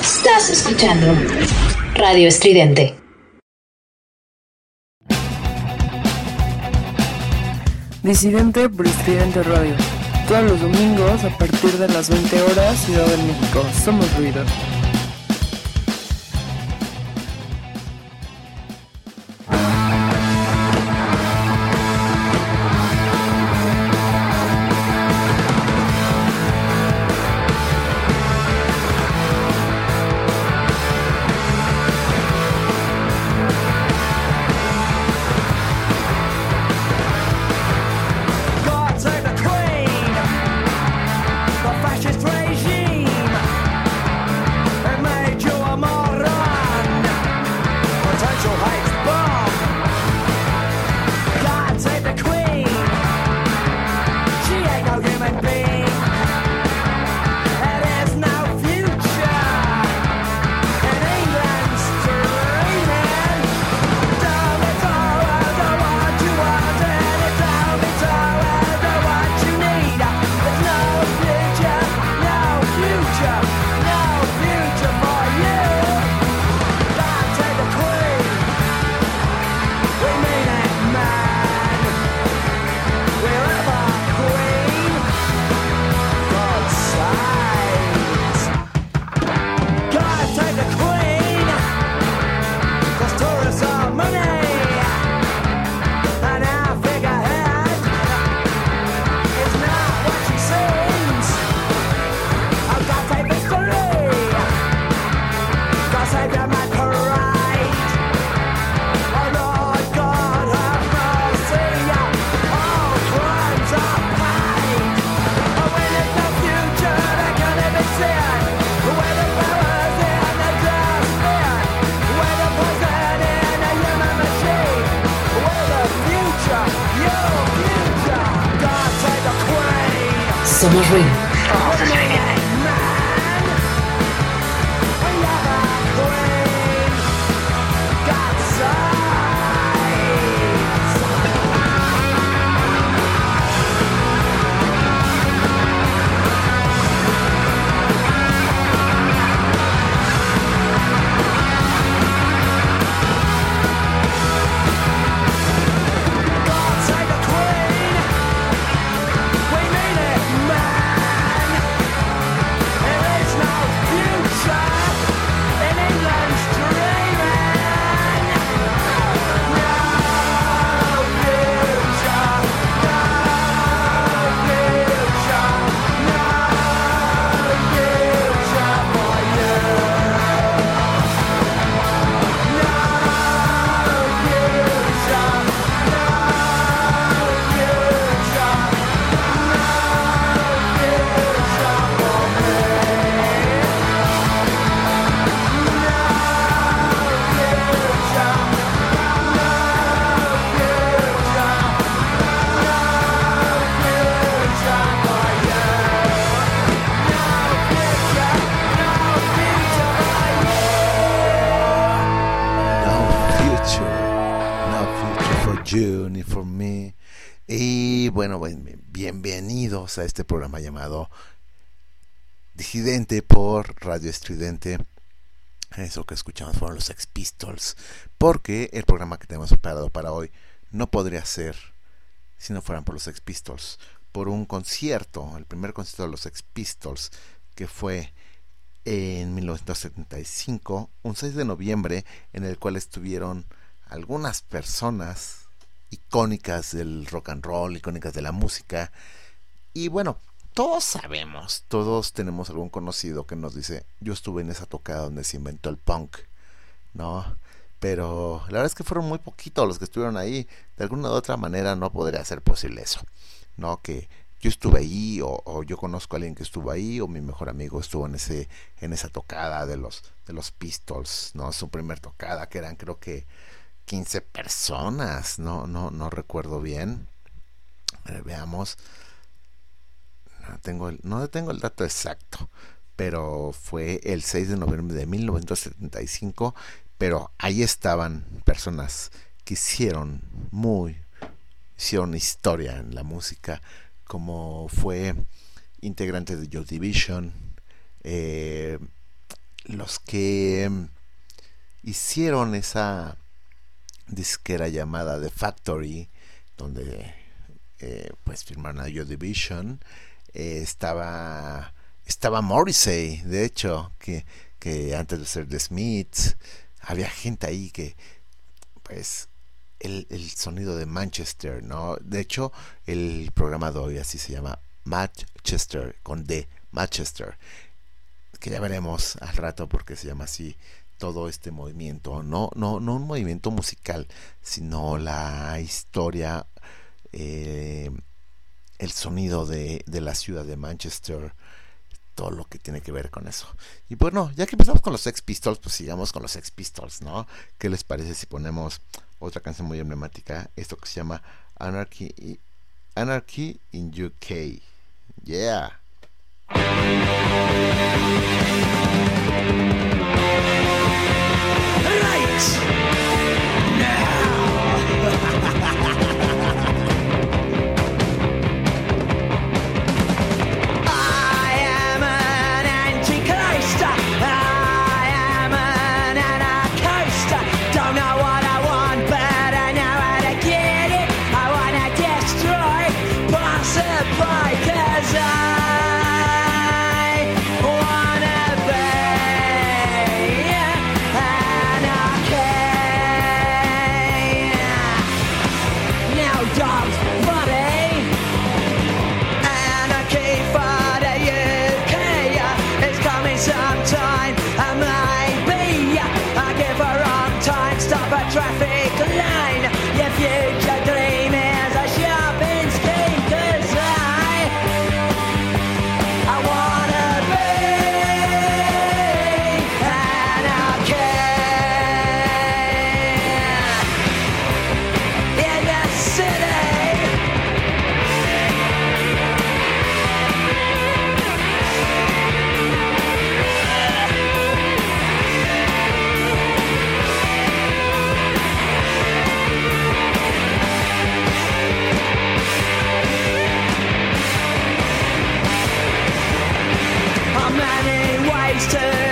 Estás escuchando Radio Estridente. Disidente por Estridente Radio. Todos los domingos a partir de las 20 horas Ciudad de México. Somos ruido. A este programa llamado Disidente por Radio Estridente. Eso que escuchamos fueron los Ex Pistols, porque el programa que tenemos preparado para hoy no podría ser si no fueran por los Ex Pistols, por un concierto, el primer concierto de los Ex Pistols, que fue en 1975, un 6 de noviembre, en el cual estuvieron algunas personas icónicas del rock and roll, icónicas de la música, y bueno, todos sabemos, todos tenemos algún conocido que nos dice, yo estuve en esa tocada donde se inventó el punk, ¿no? Pero la verdad es que fueron muy poquitos los que estuvieron ahí. De alguna u otra manera no podría ser posible eso, ¿no? Que yo estuve ahí o, yo conozco a alguien que estuvo ahí o mi mejor amigo estuvo en ese en esa tocada de los de los Pistols, ¿no? Su primer tocada que eran creo que 15 personas, no no no recuerdo bien. veamos tengo el, no tengo el dato exacto, pero fue el 6 de noviembre de 1975, pero ahí estaban personas que hicieron muy, hicieron historia en la música, como fue integrante de Joe Division, eh, los que hicieron esa disquera llamada The Factory, donde eh, pues firmaron a Your Division, eh, estaba estaba Morrissey, de hecho, que, que antes de ser The Smiths, había gente ahí que pues el, el, sonido de Manchester, ¿no? De hecho, el programa de hoy así se llama Manchester, con D, Manchester, que ya veremos al rato porque se llama así todo este movimiento, no, no, no un movimiento musical, sino la historia, eh, el sonido de, de, la ciudad de Manchester, todo lo que tiene que ver con eso. Y bueno, ya que empezamos con los Sex Pistols, pues sigamos con los Sex Pistols, ¿no? ¿Qué les parece si ponemos otra canción muy emblemática, esto que se llama Anarchy, Anarchy in UK? Yeah. take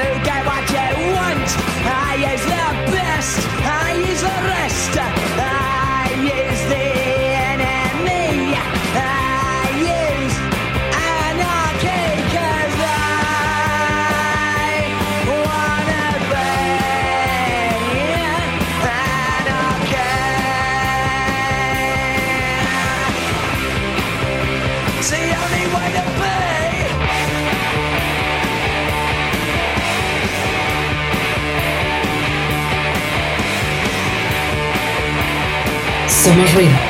Somos ruido.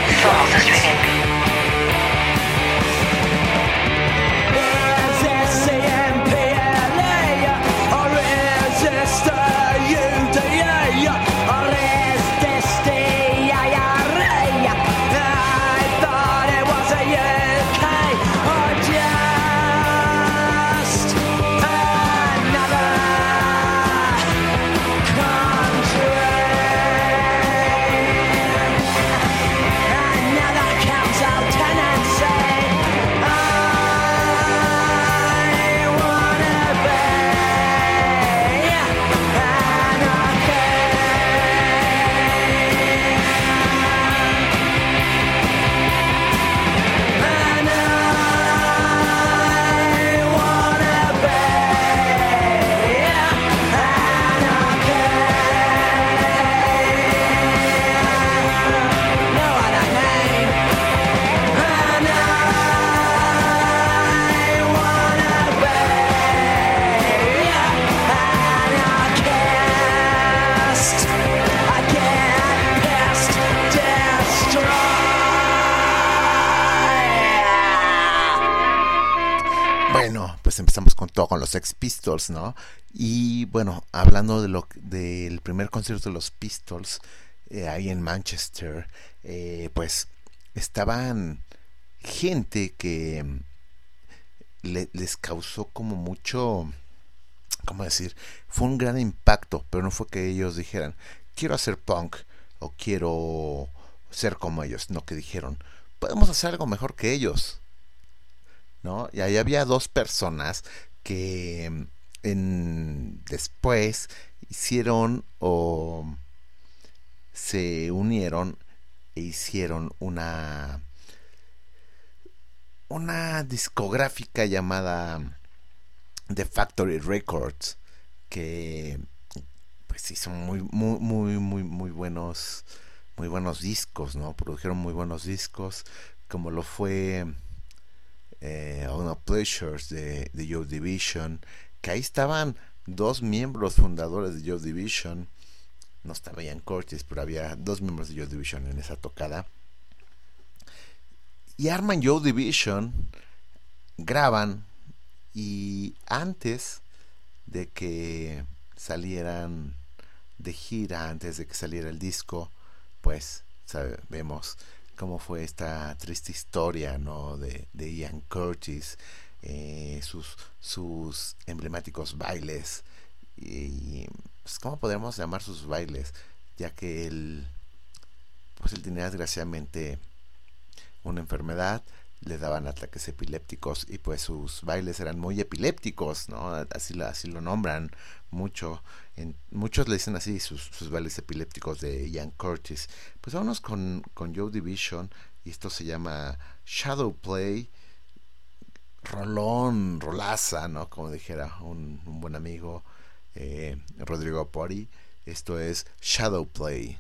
Los Pistols, ¿no? Y bueno, hablando de lo del primer concierto de los Pistols eh, ahí en Manchester, eh, pues estaban gente que mm, les causó como mucho, ¿cómo decir? Fue un gran impacto, pero no fue que ellos dijeran, quiero hacer punk o quiero ser como ellos, no que dijeron, podemos hacer algo mejor que ellos. ¿No? Y ahí había dos personas que The después hicieron o se unieron e hicieron una una discográfica llamada The Factory Records que pues hizo muy muy muy muy muy buenos muy buenos discos no produjeron muy buenos discos como lo fue eh, On Pleasures de, de Joe Division que ahí estaban dos miembros fundadores de Joe Division. No estaba Ian Curtis pero había dos miembros de Joe Division en esa tocada. Y arman Joe Division graban y antes de que salieran de gira, antes de que saliera el disco, pues sabemos cómo fue esta triste historia ¿no? de, Ian Curtis, eh, sus, sus emblemáticos bailes y pues, cómo podemos llamar sus bailes ya que él pues él tenía desgraciadamente una enfermedad le daban ataques epilépticos y pues sus bailes eran muy epilépticos, ¿no? Así, así lo nombran mucho. En, muchos le dicen así sus, sus, bailes epilépticos de Ian Curtis. Pues vámonos con, con Joe Division y esto se llama Shadow Play. Rolón, rolaza, ¿no? Como dijera un, un buen amigo eh, Rodrigo Pori. Esto es Shadow Play.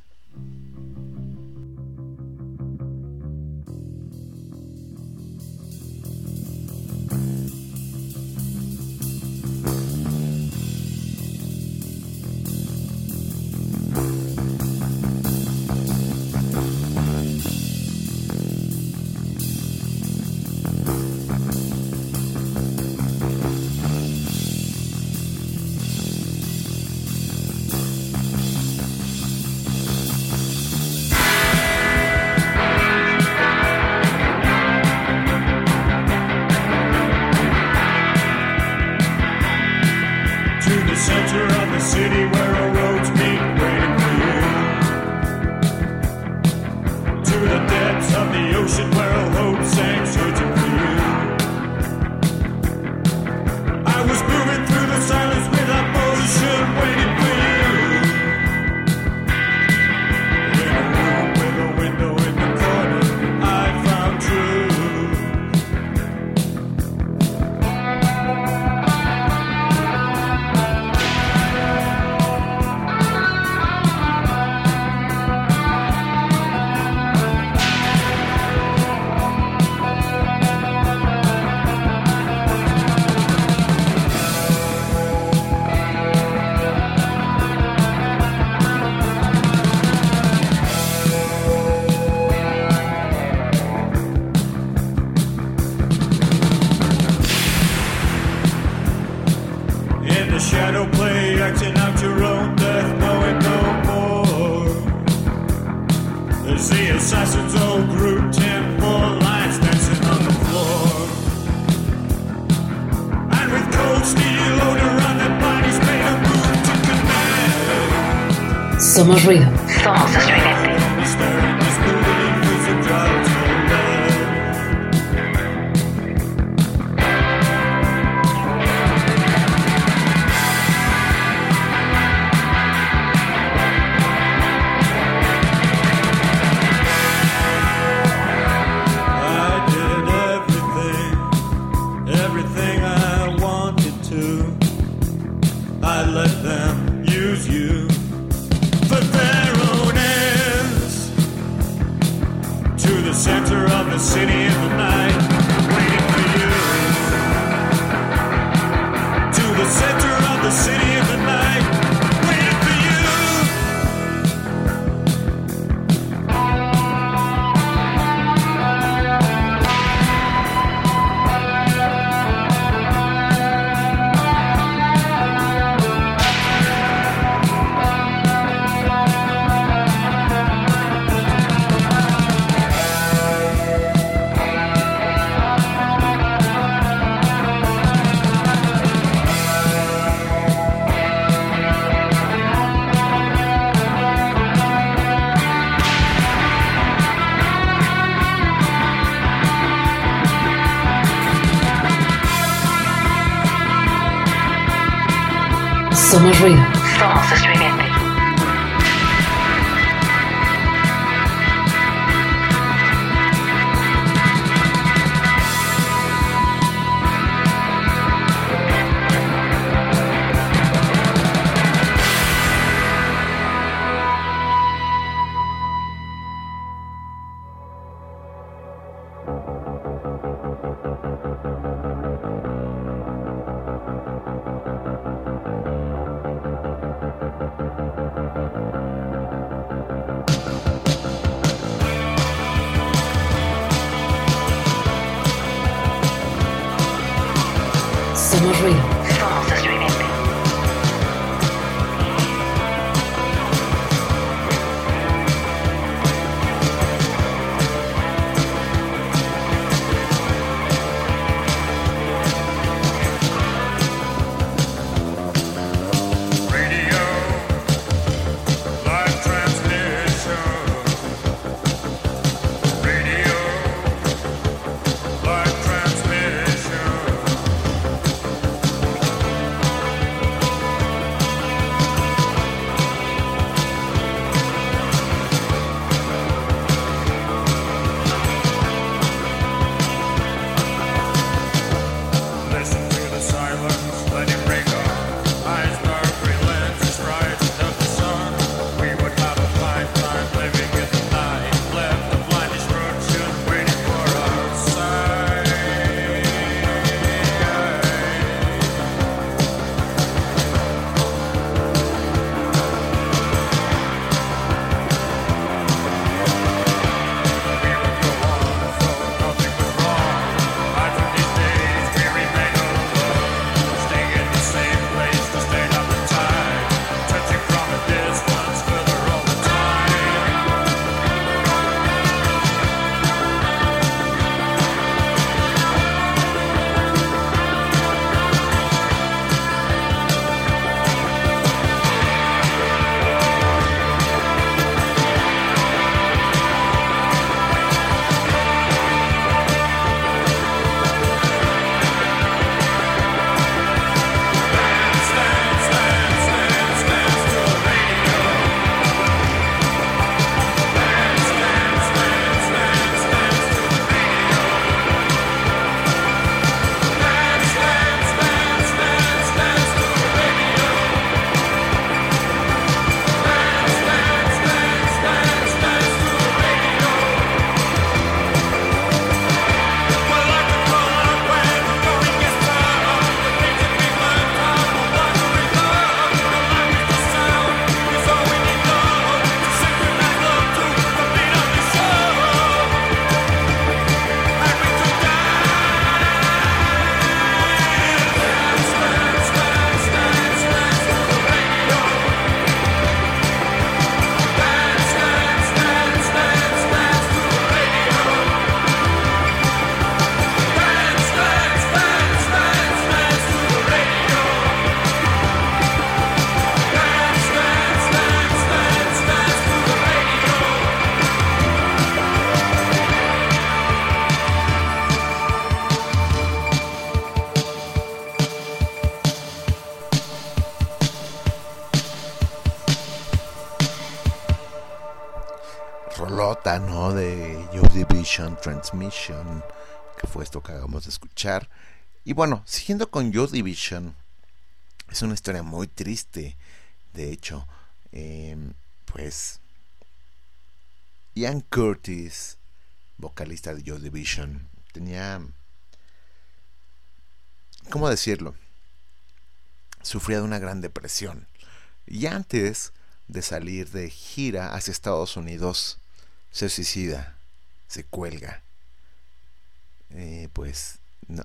Somos ruido. Somos estridente. Somos ruido. Somos estridente. Rolota, ¿no? De Joy Division Transmission, que fue esto que acabamos de escuchar. Y bueno, siguiendo con Joy Division, es una historia muy triste, de hecho, em, pues Ian Curtis, vocalista de Joy Division, tenía, ¿cómo decirlo? Sufría de una gran depresión. Y antes de salir de gira hacia Estados Unidos, se suicida, se cuelga. Eh, pues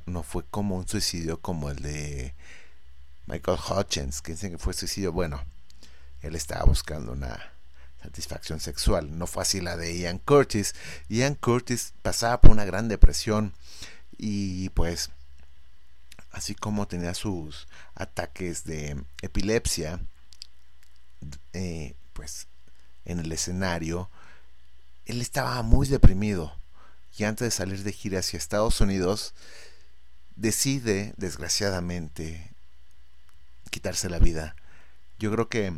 no, fue como un suicidio como el de Michael Hutchins, que dicen que fue suicidio. Bueno, él estaba buscando una satisfacción sexual. No fue así la de Ian Curtis. Ian Curtis pasaba por una gran depresión y pues así como tenía sus ataques de epilepsia, eh, pues en el escenario, él estaba muy deprimido y antes de salir de gira hacia Estados Unidos, decide, desgraciadamente, quitarse la vida yo creo que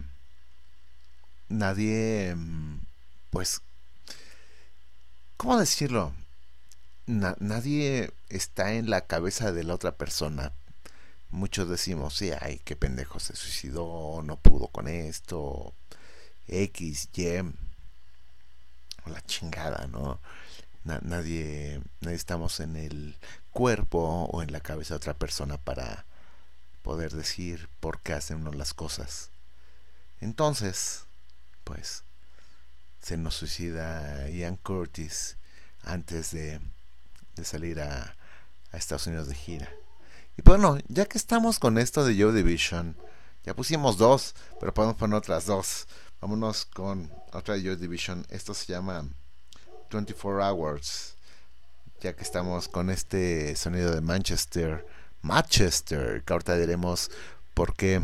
nadie, pues, ¿cómo decirlo? Na- nadie está en la cabeza de la otra persona. Muchos decimos, sí, ay, qué pendejo se suicidó, no pudo con esto, X, Y, la chingada, ¿no? Na- nadie, nadie estamos en el cuerpo o en la cabeza de otra persona para poder decir por qué hacen uno las cosas. Entonces, pues, se nos suicida Ian Curtis antes de, de salir a, a Estados Unidos de gira. Y bueno, ya que estamos con esto de Joe Division, ya pusimos dos, pero podemos poner otras dos. Vámonos con otra de Joe Division. Esto se llama 24 Hours. Ya que estamos con este sonido de Manchester. Manchester. Que ahorita diremos por qué.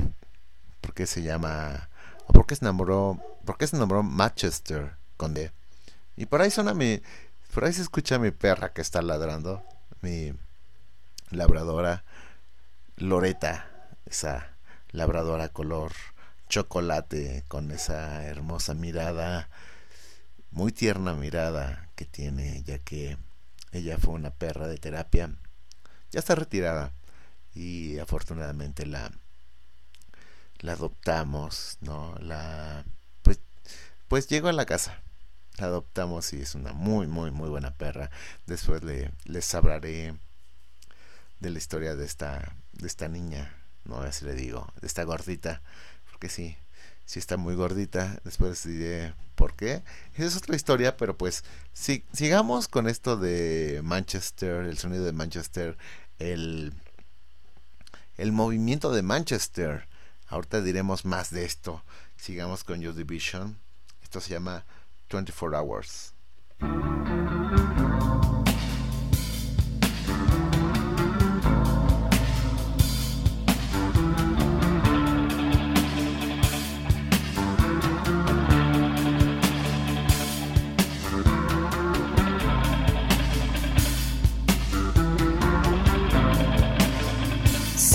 Por qué se llama. O por qué se nombró. Por qué se nombró Manchester con D. Y por ahí suena mi. Por ahí se escucha mi perra que está ladrando. Mi labradora. Loreta. Esa labradora color chocolate. Con esa hermosa mirada. Muy tierna mirada que tiene. Ya que ella fue una perra de terapia. Ya está retirada. Y afortunadamente la la adoptamos, ¿no? La pues pues llegó a la casa. La adoptamos y es una muy muy muy buena perra. Después le les hablaré de la historia de esta de esta niña, no así le digo, de esta gordita, porque sí, sí está muy gordita. Después diré por qué. Es otra historia, pero pues si, sigamos con esto de Manchester, el sonido de Manchester, el el movimiento de Manchester. Ahorita diremos más de esto. Sigamos con Your Division. Esto se llama 24 Hours.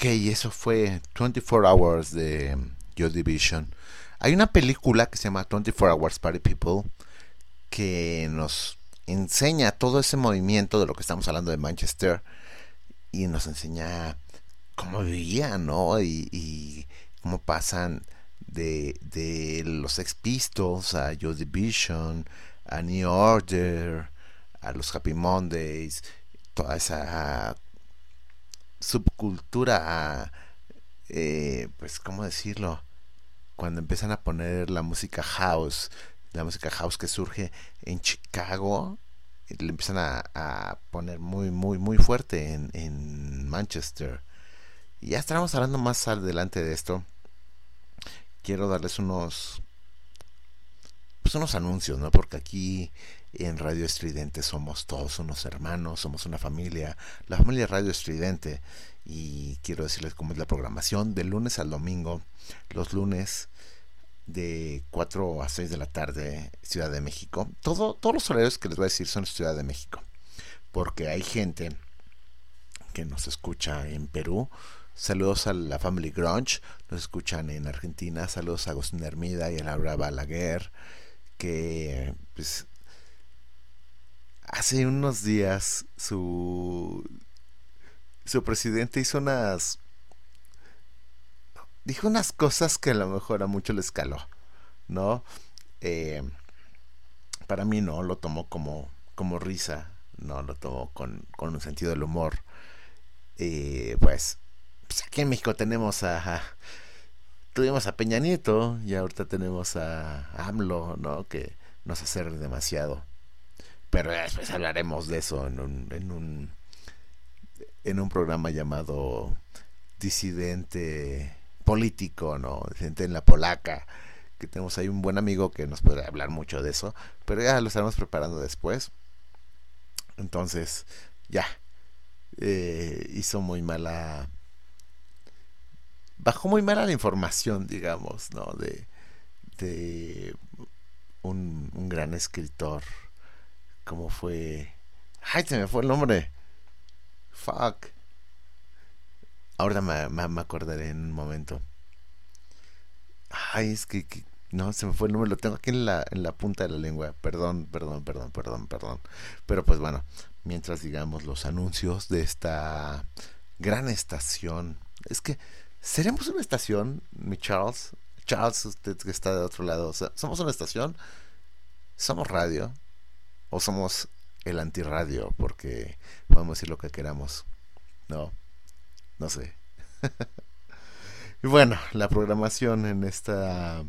Ok, eso fue 24 Hours de Joy Division. Hay una película que se llama 24 Hours Party People que nos enseña todo ese movimiento de lo que estamos hablando de Manchester y nos enseña cómo vivían, ¿no? Y, cómo pasan de, los Sex Pistols a Joy Division, a New Order, a los Happy Mondays, toda esa subcultura, eh, pues, ¿cómo decirlo? Cuando empiezan a poner la música house, la música house que surge en Chicago, le empiezan a, poner muy, muy, muy fuerte en, en Manchester. Y ya estaremos hablando más adelante de esto. Quiero darles unos, pues unos anuncios, ¿no? Porque aquí en Radio Estridente somos todos unos hermanos, somos una familia, la familia Radio Estridente. Y quiero decirles cómo es la programación de lunes al domingo, los lunes de 4 a 6 de la tarde, Ciudad de México. Todo, todos los horarios que les voy a decir son Ciudad de México, porque hay gente que nos escucha en Perú. Saludos a la Family Grunge, nos escuchan en Argentina. Saludos a Agustín Hermida y a Laura Balaguer, que pues hace unos días su su presidente hizo unas dijo unas cosas que a lo mejor a mucho le escaló no Eh, para mí no lo tomó como como risa no lo tomó con, con un sentido del humor. Eh, pues, pues aquí en México tenemos a, tuvimos a Peña Nieto y ahorita tenemos a AMLO no que nos hace demasiado pero después hablaremos de eso en un, en un, en un programa llamado Disidente Político, ¿no? Disidente en la Polaca, que tenemos ahí un buen amigo que nos podrá hablar mucho de eso, pero ya lo estaremos preparando después. Entonces, ya, eh, hizo muy mala... Bajó muy mala la información, digamos, ¿no? De, de un, un gran escritor como fue. Ay, se me fue el nombre. Fuck. Ahora me, me, acordaré en un momento. Ay, es que, no, se me fue el nombre. Lo tengo aquí en la, en la punta de la lengua. Perdón, perdón, perdón, perdón, perdón. Pero pues bueno, mientras digamos los anuncios de esta gran estación. Es que, ¿seremos una estación, mi Charles? Charles, usted que está de otro lado. ¿Somos una estación? ¿Somos radio? O somos el antirradio porque podemos decir lo que queramos. No, no sé. y bueno, la programación en esta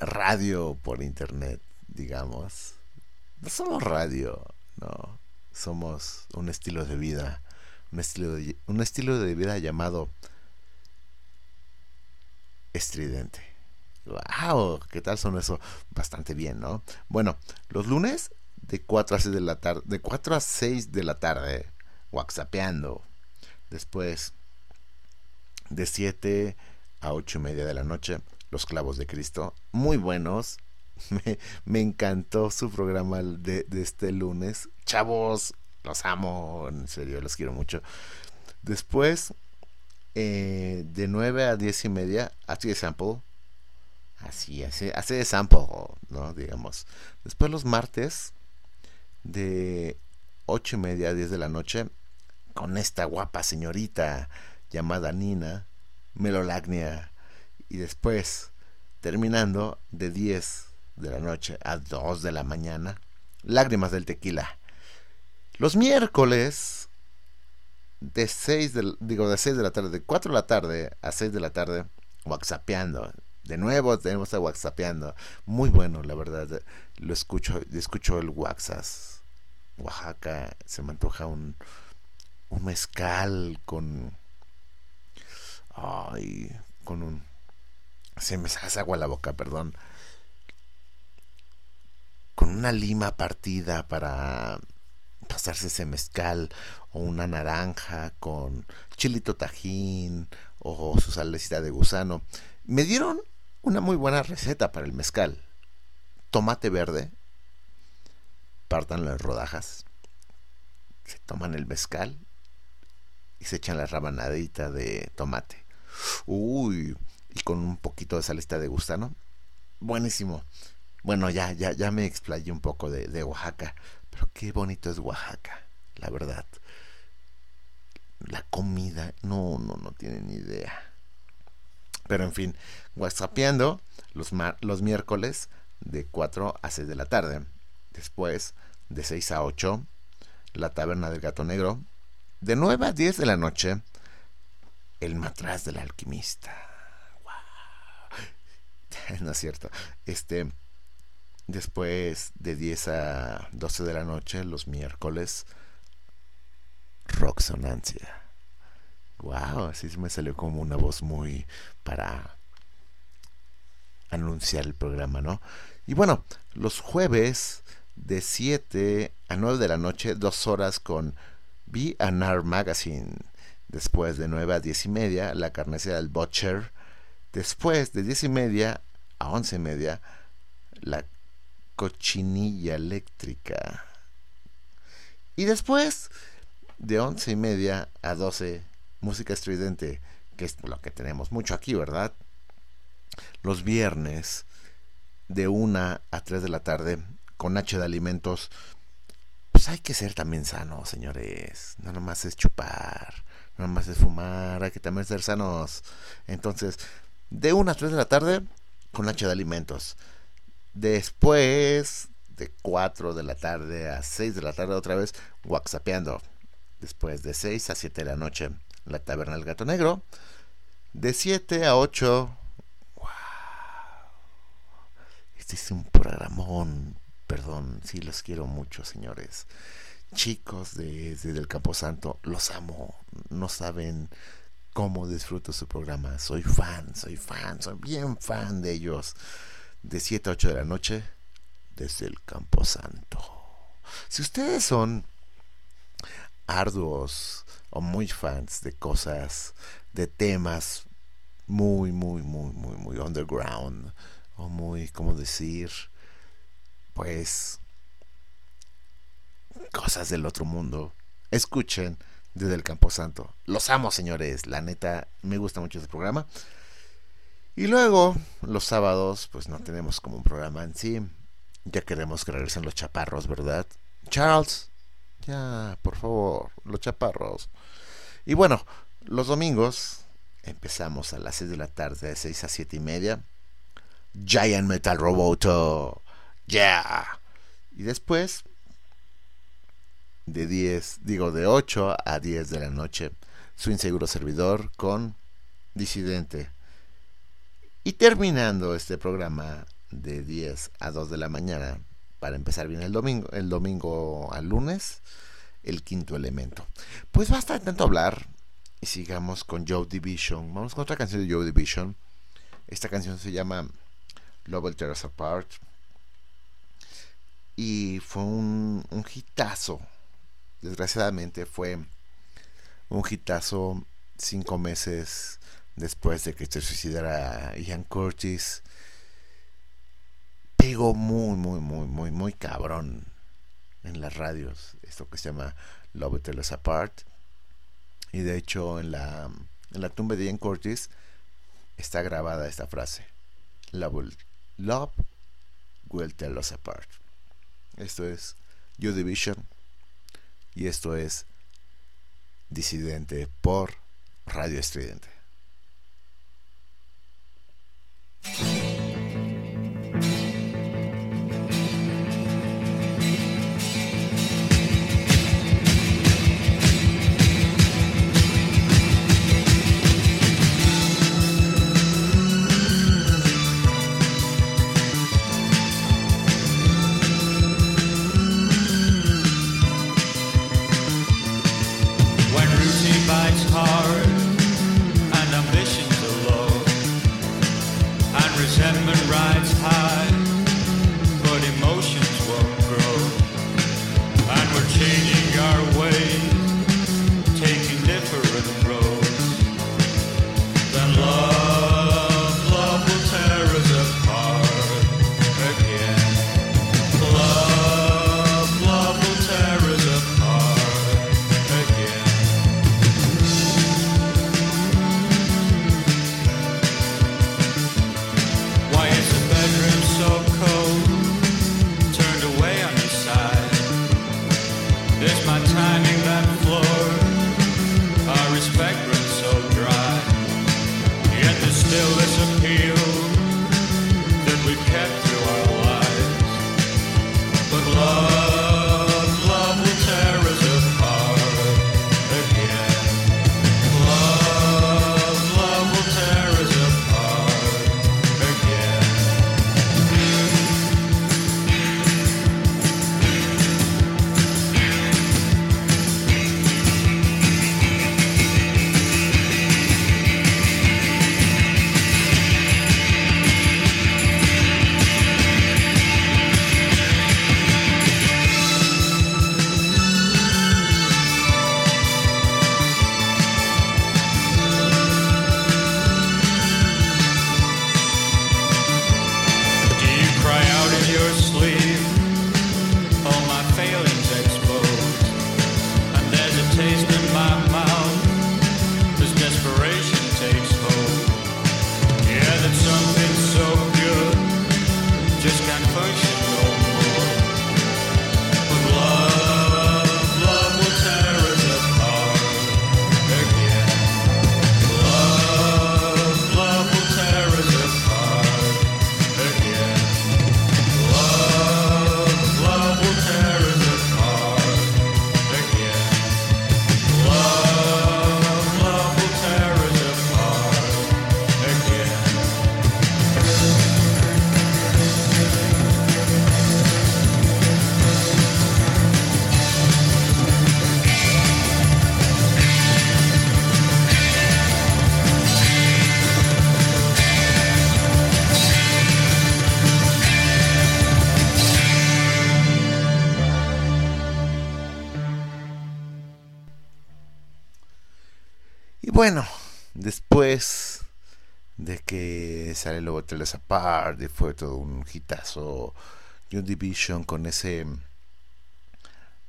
radio por internet, digamos. No somos radio, no. Somos un estilo de vida, un estilo de, un estilo de vida llamado estridente. ¡Wow! ¿Qué tal son eso? Bastante bien, ¿no? Bueno, los lunes de 4 a 6 de la tarde, de 4 a 6 de la tarde, whatsappeando. Después, de 7 a 8 y media de la noche, Los Clavos de Cristo. Muy buenos, Me, me encantó su programa de, de este lunes. Chavos, los amo, en serio, los quiero mucho. Después, eh, de 9 a 10 y media, así de sample. Así, así, así de sample, ¿no? Digamos. Después los martes, de 8 y media a 10 de la noche, con esta guapa señorita llamada Nina, Melolagnia. Y después, terminando, de 10 de la noche a 2 de la mañana, Lágrimas del Tequila. Los miércoles, de 6 de, digo, de 6 de la tarde, de 4 de la tarde a 6 de la tarde, whatsappeando. De nuevo tenemos a whatsappeando. Muy bueno, la verdad. Lo escucho, escucho el WhatsApp. Oaxaca, se me antoja un, un mezcal con... Ay, con un... Se me hace agua la boca, perdón. Con una lima partida para pasarse ese mezcal o una naranja con chilito tajín o su salecita de gusano. Me dieron una muy buena receta para el mezcal. Tomate verde, partan las rodajas, se toman el mezcal y se echan la rabanadita de tomate. Uy, y con un poquito de salecita de gusano. Buenísimo. Bueno, ya, ya, ya me explayé un poco de, de Oaxaca. Pero qué bonito es Oaxaca, la verdad. La comida, no, no, no tienen ni idea. Pero en fin, whatsappeando los, los miércoles de 4 a 6 de la tarde. Después, de 6 a 8, la taberna del gato negro. De 9 a 10 de la noche, el matraz del alquimista. Wow. No es cierto. Este, Después de 10 a 12 de la noche, los miércoles, Roxonancia. Wow, así me salió como una voz muy para anunciar el programa, ¿no? Y bueno, los jueves de 7 a 9 de la noche, dos horas con B&R Magazine. Después de 9 a 10 y media, la carnicería del Butcher. Después de 10 y media a 11 y media, la cochinilla eléctrica. Y después, de once y media a 12, música estridente, que es lo que tenemos mucho aquí, ¿verdad? Los viernes, de una a 3 de la tarde, con H de alimentos. Pues hay que ser también sanos, señores. No nomás es chupar, no nomás es fumar, hay que también ser sanos. Entonces, de una a 3 de la tarde, con H de alimentos. Después de 4 de la tarde a 6 de la tarde otra vez, whatsappeando. Después de 6 a 7 de la noche, la taberna del gato negro. De 7 a 8, wow. Este es un programón. Perdón, sí los quiero mucho, señores. Chicos de, de del Camposanto, los amo. No saben cómo disfruto su programa. Soy fan, soy fan, soy bien fan de ellos de 7 a 8 de la noche desde el Camposanto. Si ustedes son arduos o muy fans de cosas, de temas muy, muy, muy, muy, muy underground o muy, ¿cómo decir? Pues cosas del otro mundo. Escuchen desde el Camposanto. Los amo, señores. La neta, me gusta mucho este programa. Y luego, los sábados, pues no tenemos como un programa en sí. Ya queremos que regresen los chaparros, ¿verdad? Charles, ya, por favor, los chaparros. Y bueno, los domingos empezamos a las 6 de la tarde, de 6 a 7 y media. Giant Metal Roboto, yeah. Y después, de 10, digo de 8 a 10 de la noche, su inseguro servidor con Disidente y terminando este programa de 10 a 2 de la mañana, para empezar bien el domingo, el domingo al lunes, el quinto elemento. Pues basta de tanto hablar y sigamos con Joe Division. Vamos con otra canción de Joe Division. Esta canción se llama Love Tear Us Apart. Y fue un, un hitazo. Desgraciadamente fue un hitazo cinco meses después de que se suicidara Ian Curtis. pegó muy, muy, muy, muy, muy cabrón en las radios. Esto que se llama Love Tear Us Apart. Y de hecho en la, en la tumba de Ian Curtis está grabada esta frase. Love love will tear us apart. Esto es You Division. Y esto es Disidente por Radio Estridente. Sale luego Teles Apart y fue todo un hitazo, New Division con ese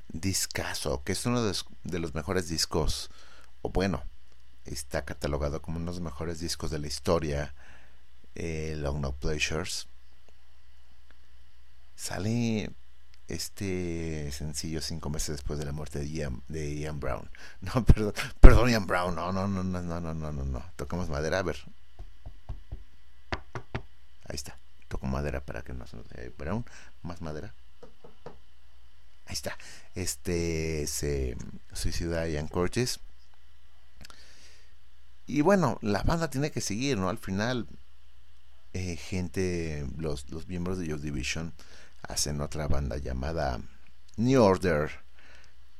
discazo, que es uno de los, mejores discos, o bueno, está catalogado como uno de los mejores discos de la historia, eh, Long No Pleasures. Sale este sencillo cinco meses después de la muerte de Ian, de Ian Brown. No, perdón, perdón, Ian Brown. No, no, no, no, no, no, no, no, no. Tocamos madera, a ver. Ahí está. Toco madera para que no se nos eh, Brown, más madera. Ahí está. Este se suicida Ian Curtis. Y bueno, la banda tiene que seguir, ¿no? Al final, eh, gente, los, los miembros de Joy Division hacen otra banda llamada New Order,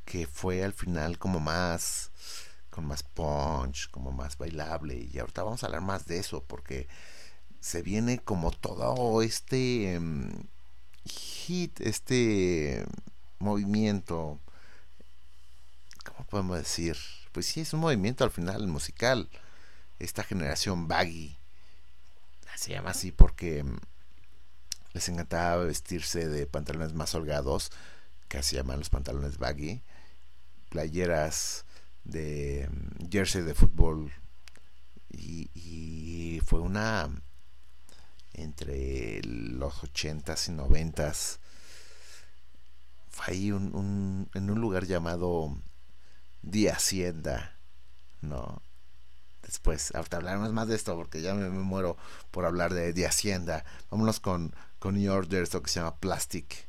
que fue al final como más, con más punch, como más bailable. Y ahorita vamos a hablar más de eso, porque se viene como todo este em, hit, este movimiento, ¿cómo podemos decir? Pues sí, es un movimiento al final musical. Esta generación baggy se llama así porque em, les encantaba vestirse de pantalones más holgados, que se llaman los pantalones baggy, playeras de mm, jersey de fútbol y fue una entre los 80s y 90s fue ahí un, en un lugar llamado Die Hacienda, ¿no? Después, ahorita hablaremos más de esto porque ya me, muero por hablar de Die Hacienda. Vámonos con, con New Order, esto que se llama Plastic.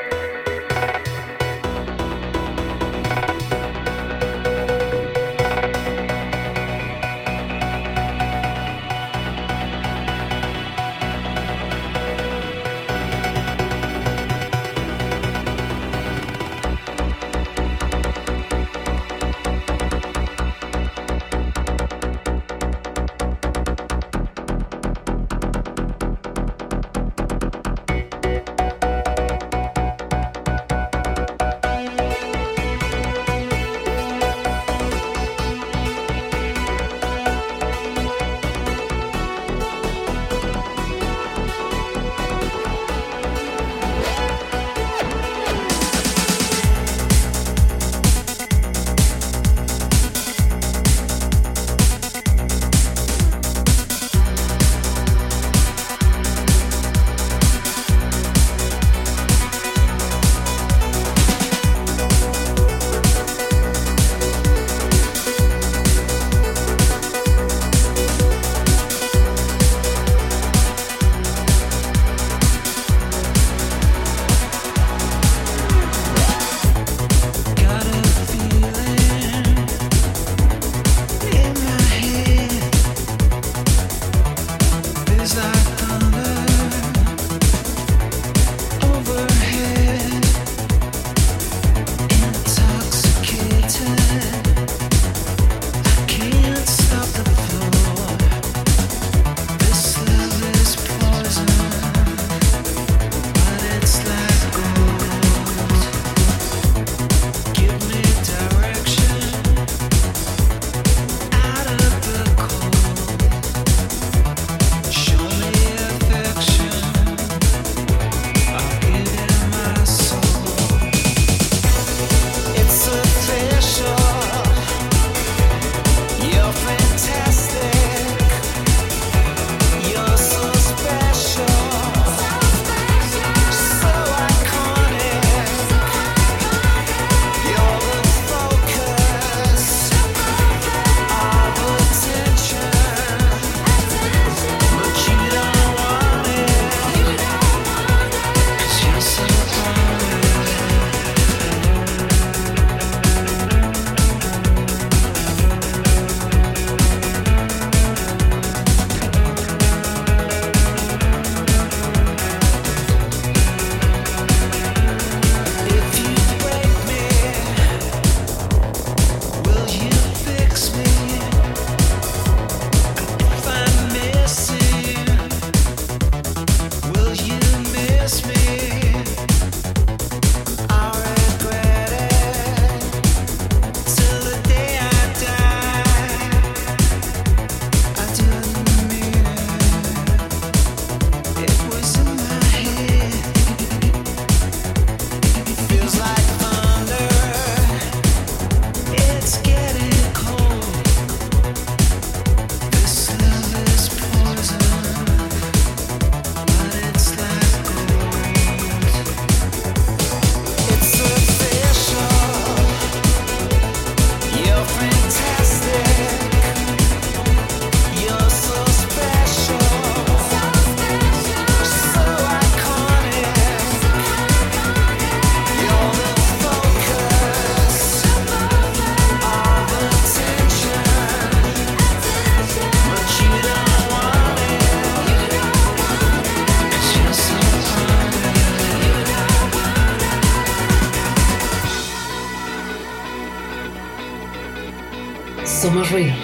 Somos ruido.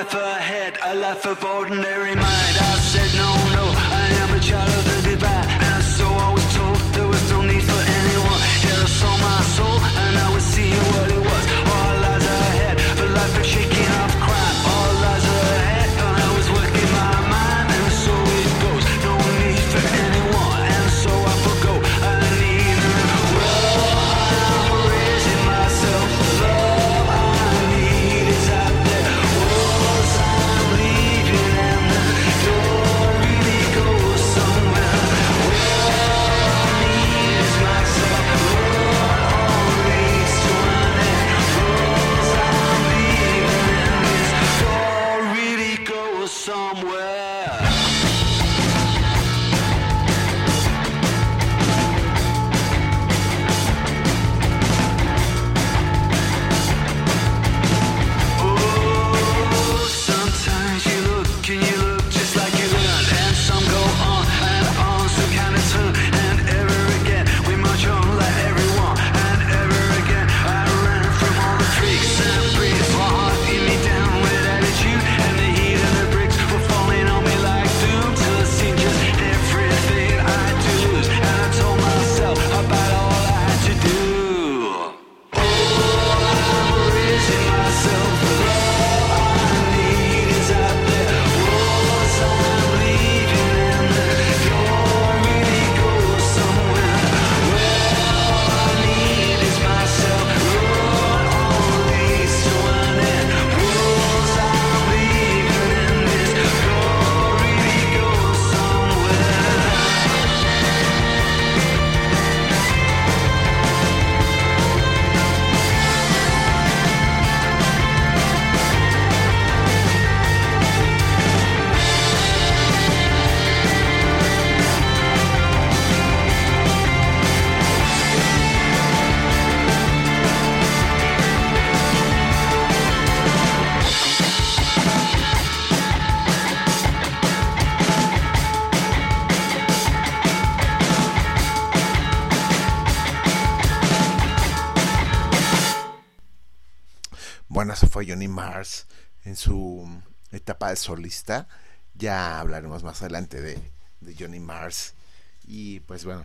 life ahead, a life of ordinary mind. I said no, no. Mars en su etapa de solista. Ya hablaremos más adelante de, Johnny Mars. Y pues bueno,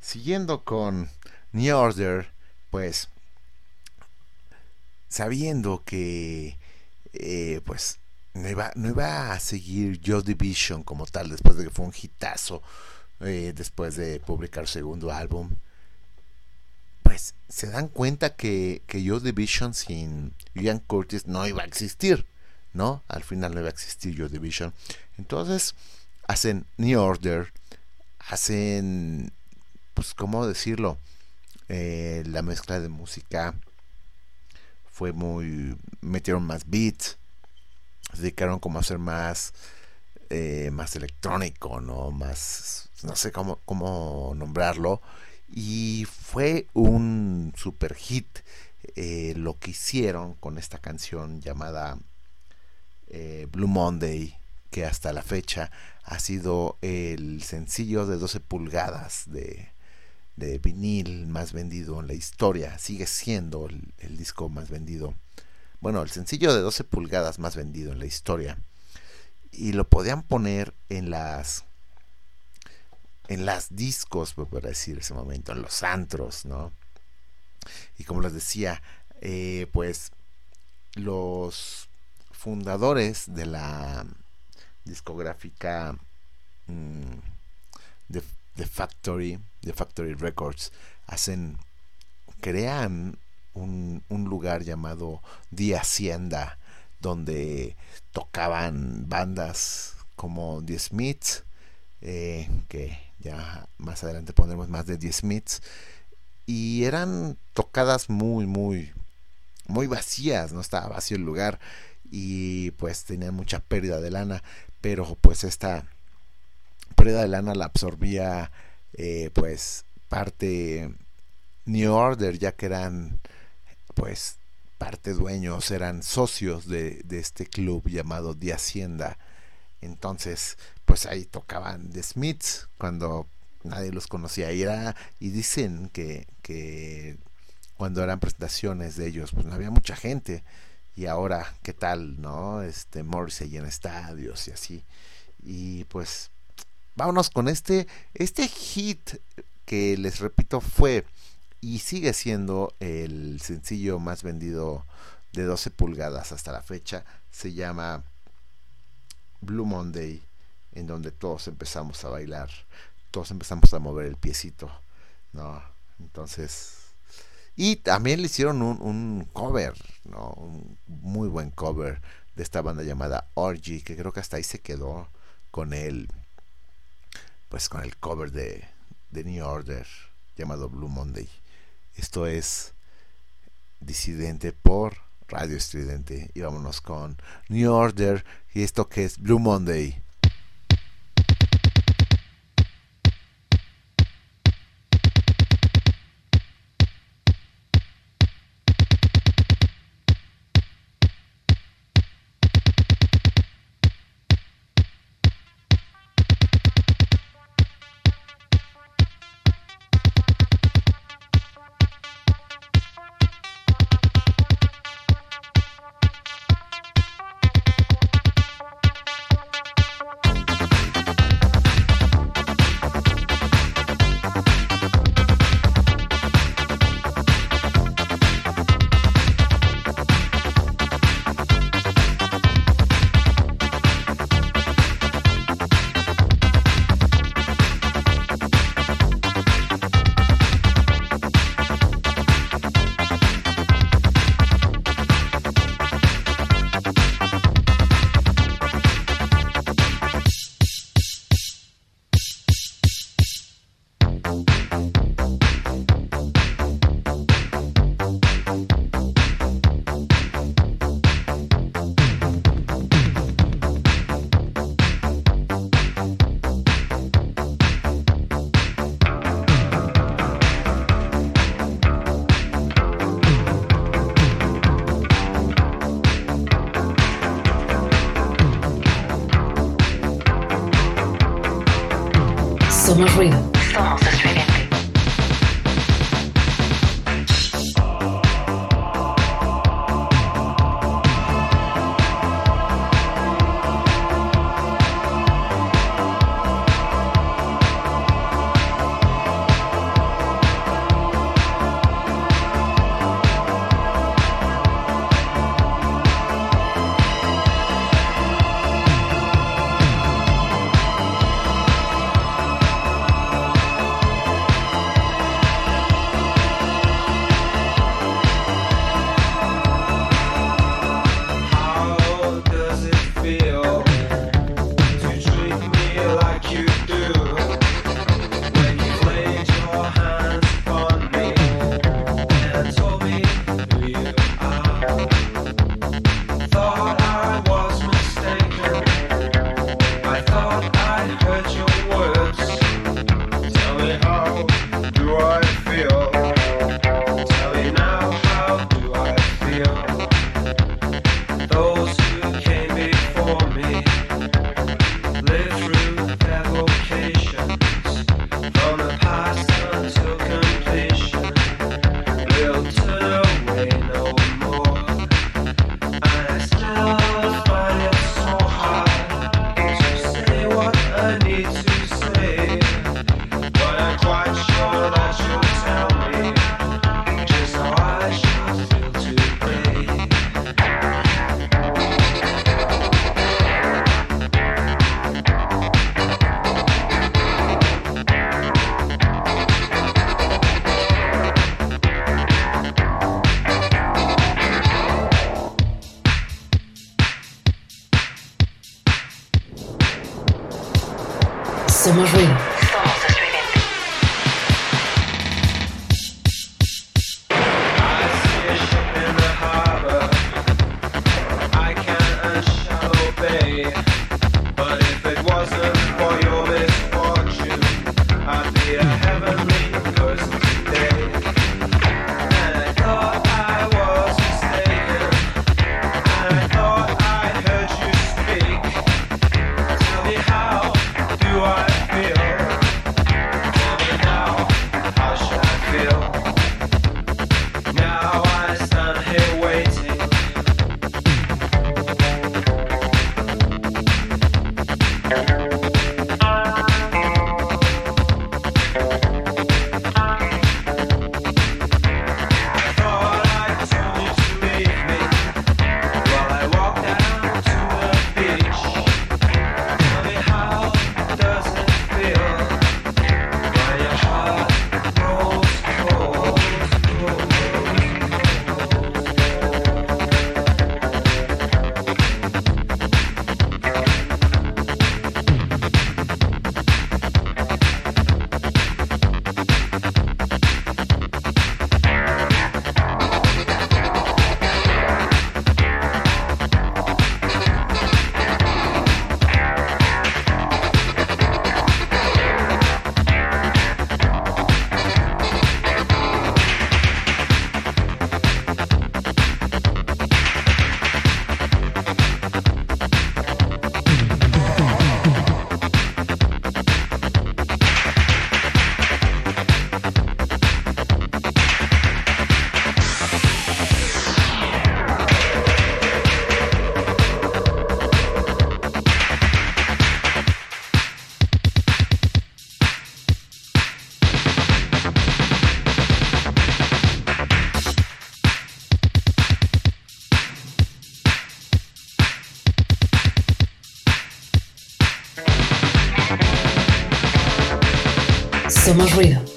siguiendo con New Order, pues sabiendo que eh, pues no iba, no iba, a seguir Joy Division como tal después de que fue un hitazo eh, después de publicar su segundo álbum pues se dan cuenta que, que Joe Division sin Ian Curtis no iba a existir, ¿no? Al final no iba a existir Joe Division. Entonces hacen New Order, hacen, pues, ¿cómo decirlo? Eh, la mezcla de música fue muy... metieron más beats, se dedicaron como a hacer más... Eh, más electrónico, ¿no? Más... no sé cómo, cómo nombrarlo y fue un super hit eh, lo que hicieron con esta canción llamada eh, Blue Monday que hasta la fecha ha sido el sencillo de 12 pulgadas de, de vinil más vendido en la historia. Sigue siendo el, el, disco más vendido. Bueno, el sencillo de 12 pulgadas más vendido en la historia. Y lo podían poner en las en las discos, por decir ese momento, en los antros, ¿no? Y como les decía, eh, pues los fundadores de la discográfica mmm, de, Factory, de Factory Records, hacen, crean un, un lugar llamado The Hacienda, donde tocaban bandas como The Smiths, eh, que ya más adelante pondremos más de The Smiths, y eran tocadas muy, muy, muy vacías, no estaba vacío el lugar y pues tenían mucha pérdida de lana, pero pues esta pérdida de lana la absorbía eh, pues parte New Order, ya que eran pues parte dueños, eran socios de, de este club llamado The Hacienda. Entonces, pues ahí tocaban The Smiths cuando nadie los conocía. Y y dicen que, que cuando eran presentaciones de ellos pues no había mucha gente. Y ahora qué tal no este Morrissey en estadios y así. Y pues vámonos con este este hit que les repito fue y sigue siendo el sencillo más vendido de 12 pulgadas hasta la fecha. Se llama Blue Monday en donde todos empezamos a bailar todos empezamos a mover el piecito, ¿no? Entonces, y también le hicieron un, un cover, ¿no? Un muy buen cover de esta banda llamada Orgy, que creo que hasta ahí se quedó con el, pues con el cover de, de New Order llamado Blue Monday. Esto es Disidente por Radio Estridente. Y vámonos con New Order y esto que es Blue Monday. Somos ruido. Somos ruido. Somos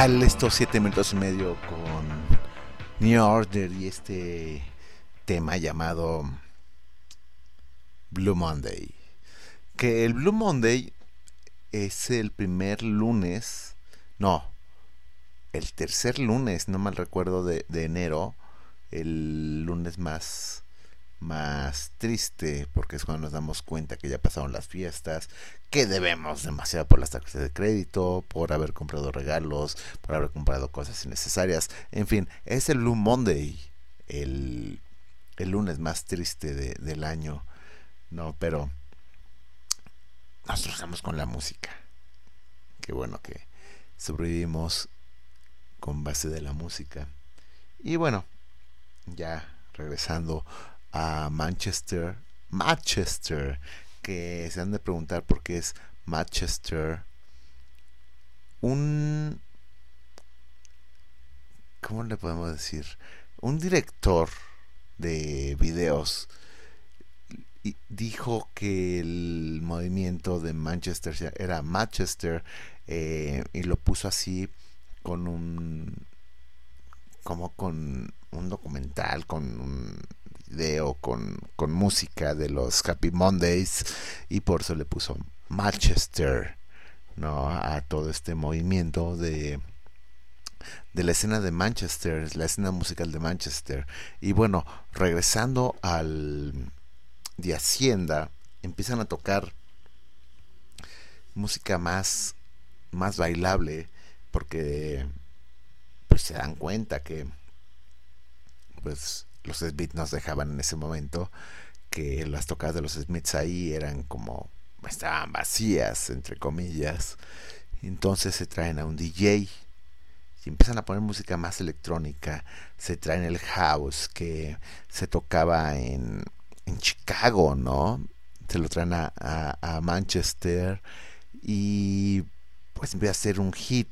estos siete minutos y medio con New Order y este tema llamado Blue Monday? Que el Blue Monday es el primer lunes, no, el tercer lunes, no mal recuerdo, de, de enero, el lunes más más triste porque es cuando nos damos cuenta que ya pasaron las fiestas, que debemos demasiado por las tarjetas de crédito, por haber comprado regalos, por haber comprado cosas innecesarias, en fin, es el Blue Monday, el, el lunes más triste de- del año, no, pero nosotros estamos con la música, qué bueno que sobrevivimos con base de la música, y bueno, ya regresando a Manchester, Manchester, que se han de preguntar por qué es Manchester, un ¿cómo le podemos decir? Un director de videos dijo que el movimiento de Manchester era Manchester eh, y lo puso así con un como con un documental con un video con, con música de los Happy Mondays y por eso le puso Manchester no a todo este movimiento de de la escena de Manchester, la escena musical de Manchester. Y bueno, regresando al de Hacienda, empiezan a tocar música más, más bailable, porque pues se dan cuenta que pues los Smiths nos dejaban en ese momento que las tocadas de los Smiths ahí eran como estaban vacías entre comillas. Entonces se traen a un DJ y empiezan a poner música más electrónica. Se traen el house que se tocaba en, en Chicago no se lo traen a, a, Manchester y pues empieza a ser un hit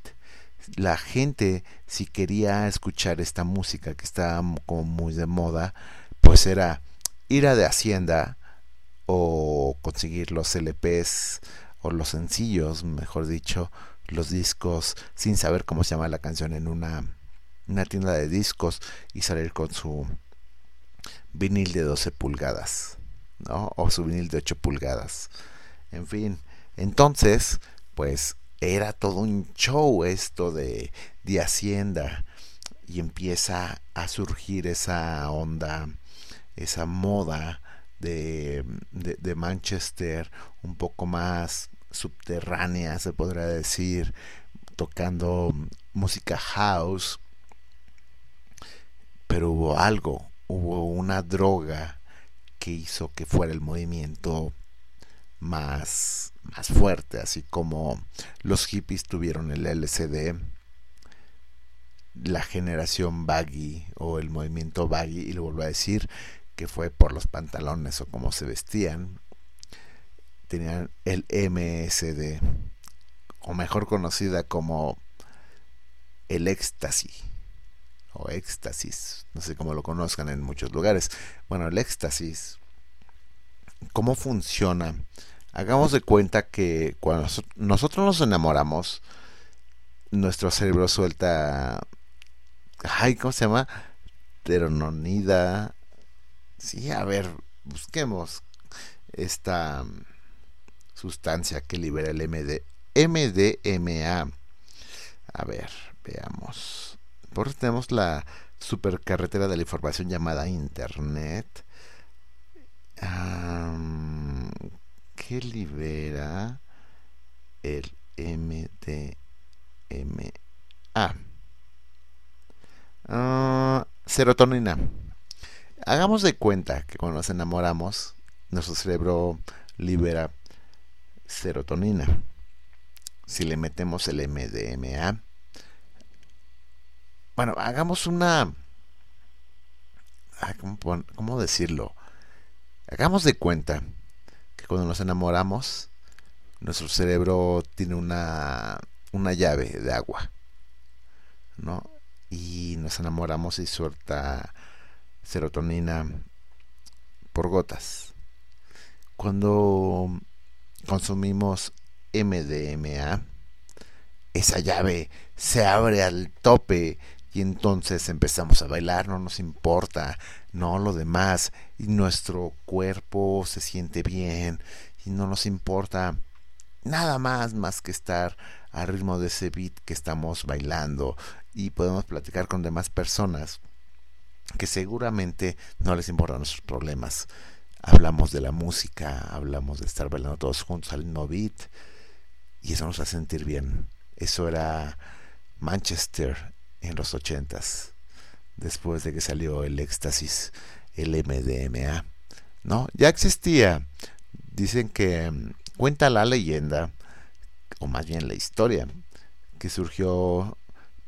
la gente si quería escuchar esta música que estaba como muy de moda pues era ir a de Hacienda o conseguir los LPs o los sencillos mejor dicho los discos sin saber cómo se llama la canción en una, una tienda de discos y salir con su vinil de 12 pulgadas ¿no? o su vinil de 8 pulgadas en fin entonces pues era todo un show esto de, de Hacienda y empieza a surgir esa onda, esa moda de, de, de, Manchester un poco más subterránea, se podría decir, tocando música house, pero hubo algo, hubo una droga que hizo que fuera el movimiento más, más fuerte, así como los hippies tuvieron el LCD, la generación baggy o el movimiento baggy, y lo vuelvo a decir, que fue por los pantalones o cómo se vestían, tenían el MSD, o mejor conocida como el éxtasis o éxtasis, no sé cómo lo conozcan en muchos lugares. Bueno, el éxtasis ¿Cómo funciona? Hagamos de cuenta que cuando nosotros nos enamoramos, nuestro cerebro suelta. Ay, ¿cómo se llama? Terononida. Sí, a ver, busquemos esta sustancia que libera el MD, MDMA. A ver, veamos. Por eso tenemos la supercarretera de la información llamada Internet que libera el MDMA. Uh, serotonina. Hagamos de cuenta que cuando nos enamoramos, nuestro cerebro libera serotonina. Si le metemos el MDMA, bueno, hagamos una... ¿Cómo, cómo decirlo? Hagamos de cuenta cuando nos enamoramos, nuestro cerebro tiene una, una llave de agua, ¿no? Y nos enamoramos y suelta serotonina por gotas. Cuando consumimos MDMA, esa llave se abre al tope y entonces empezamos a bailar, no nos importa, no lo demás, y nuestro cuerpo se siente bien y no nos importa nada más más que estar al ritmo de ese beat que estamos bailando y podemos platicar con demás personas que seguramente no les importan nuestros problemas. Hablamos de la música, hablamos de estar bailando todos juntos al mismo beat y eso nos hace sentir bien. Eso era Manchester en los ochentas, después de que salió el éxtasis, el MDMA. No, ya existía. Dicen que mm, cuenta la leyenda, o más bien la historia, que surgió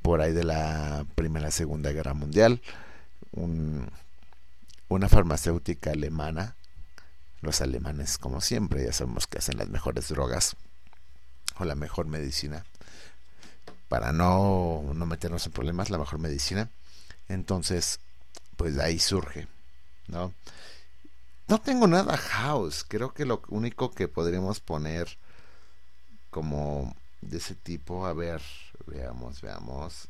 por ahí de la Primera Segunda Guerra Mundial. Un, una farmacéutica alemana, los alemanes como siempre, ya sabemos que hacen las mejores drogas o la mejor medicina, para no, no meternos en problemas, la mejor medicina. Entonces, pues de ahí surge, ¿no? No tengo nada house, creo que lo único que podríamos poner como de ese tipo, a ver, veamos, veamos,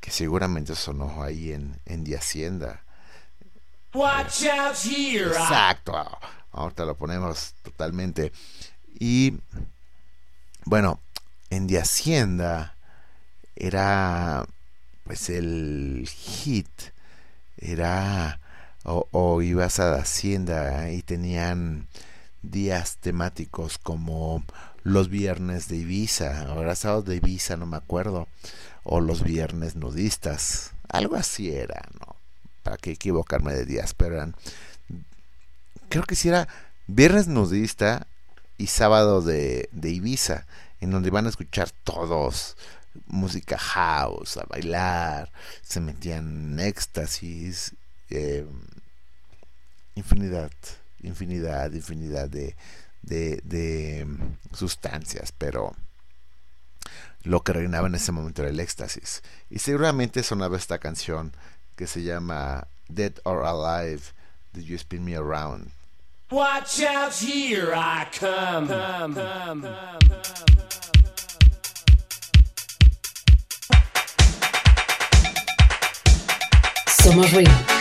que seguramente sonó ahí en, en The Hacienda. Watch out here. Exacto. Ahorita lo ponemos totalmente. Y bueno, en De Hacienda era pues el hit. Era o, o ibas a la Hacienda y tenían días temáticos como los viernes de Ibiza, o era sábado de Ibiza, no me acuerdo, o los viernes nudistas, algo así era, ¿no? Para qué equivocarme de días, pero eran creo que si era viernes nudista y sábado de, de Ibiza, en donde van a escuchar todos música house, a bailar, se metían en éxtasis, eh, infinidad, infinidad, infinidad de, de, de mm, sustancias, pero lo que reinaba en ese momento era el éxtasis. Y seguramente sonaba esta canción que se llama Dead or Alive, Did You Spin Me Around? Watch out here. I come. come, come, come. Somos ruido.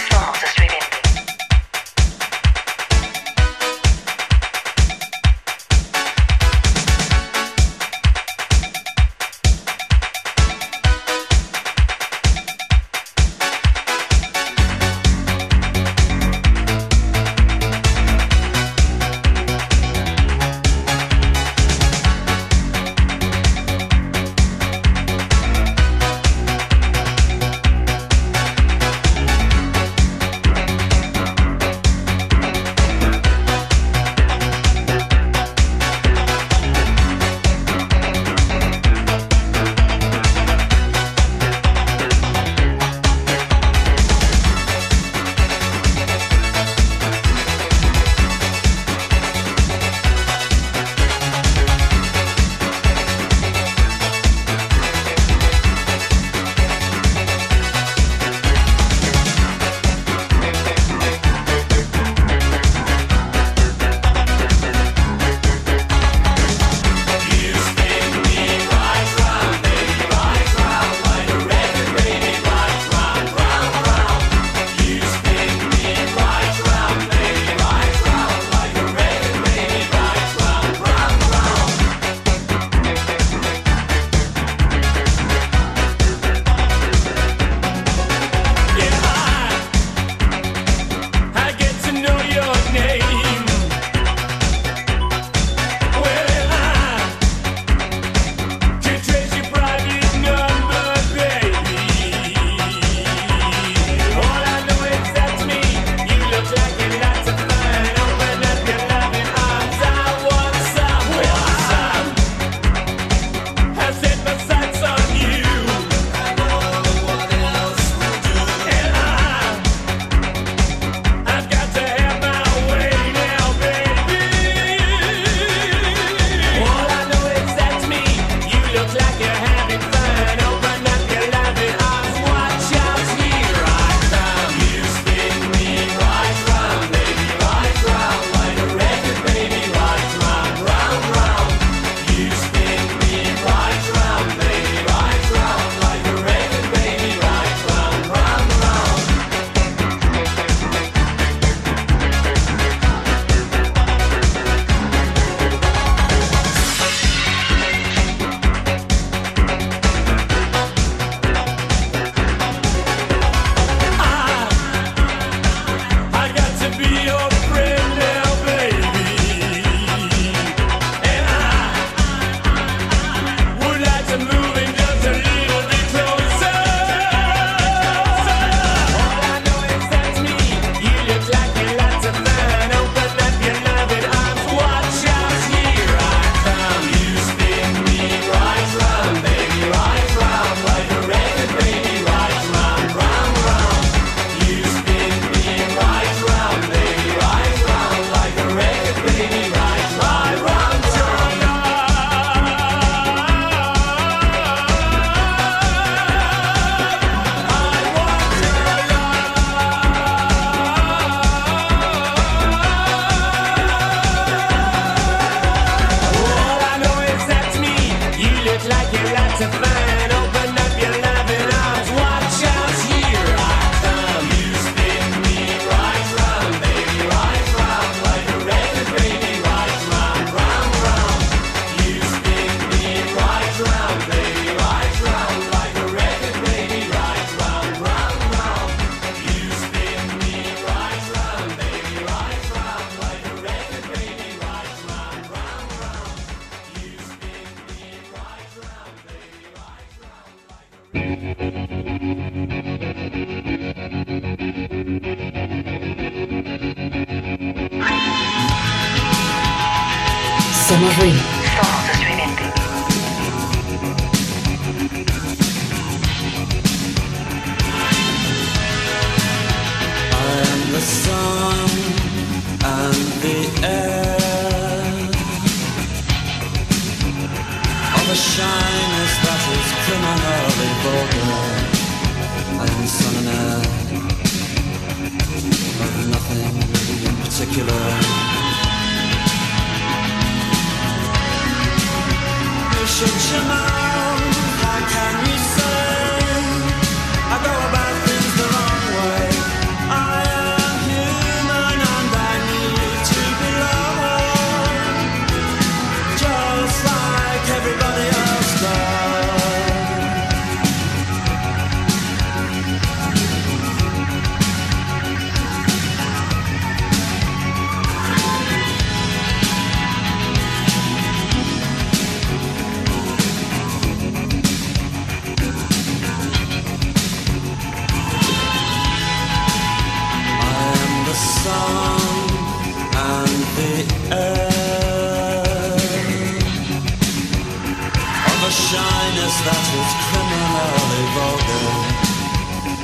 revolver.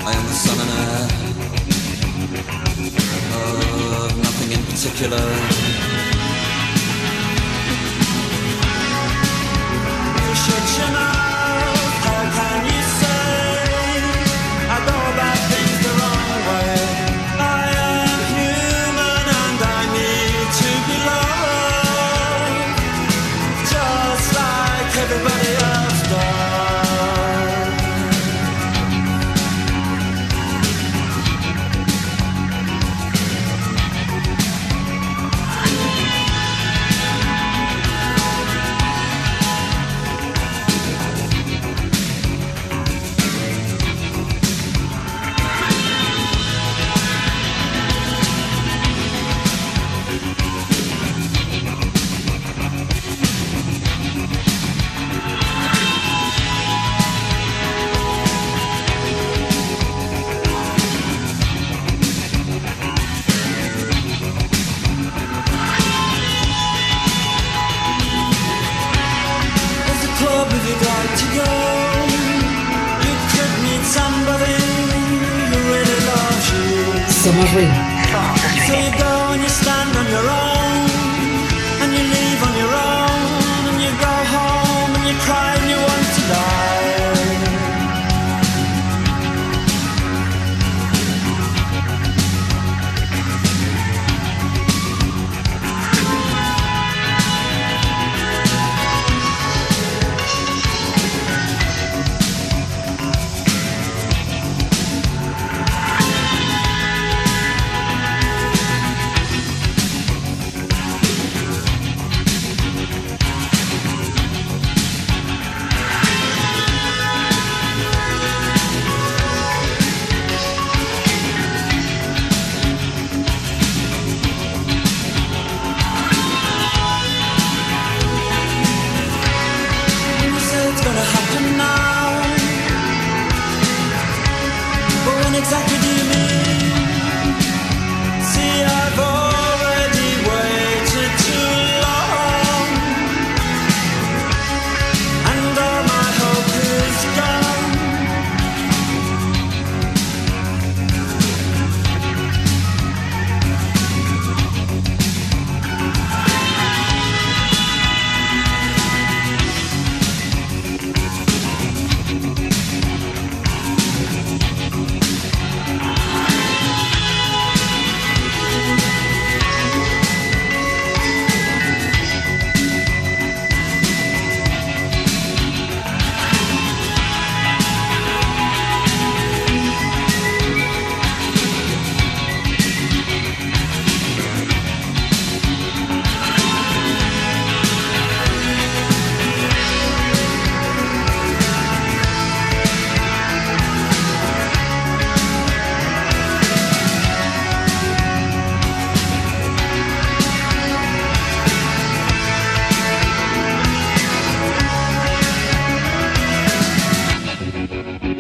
I am the son and heir of nothing in particular. Push your chin how can you?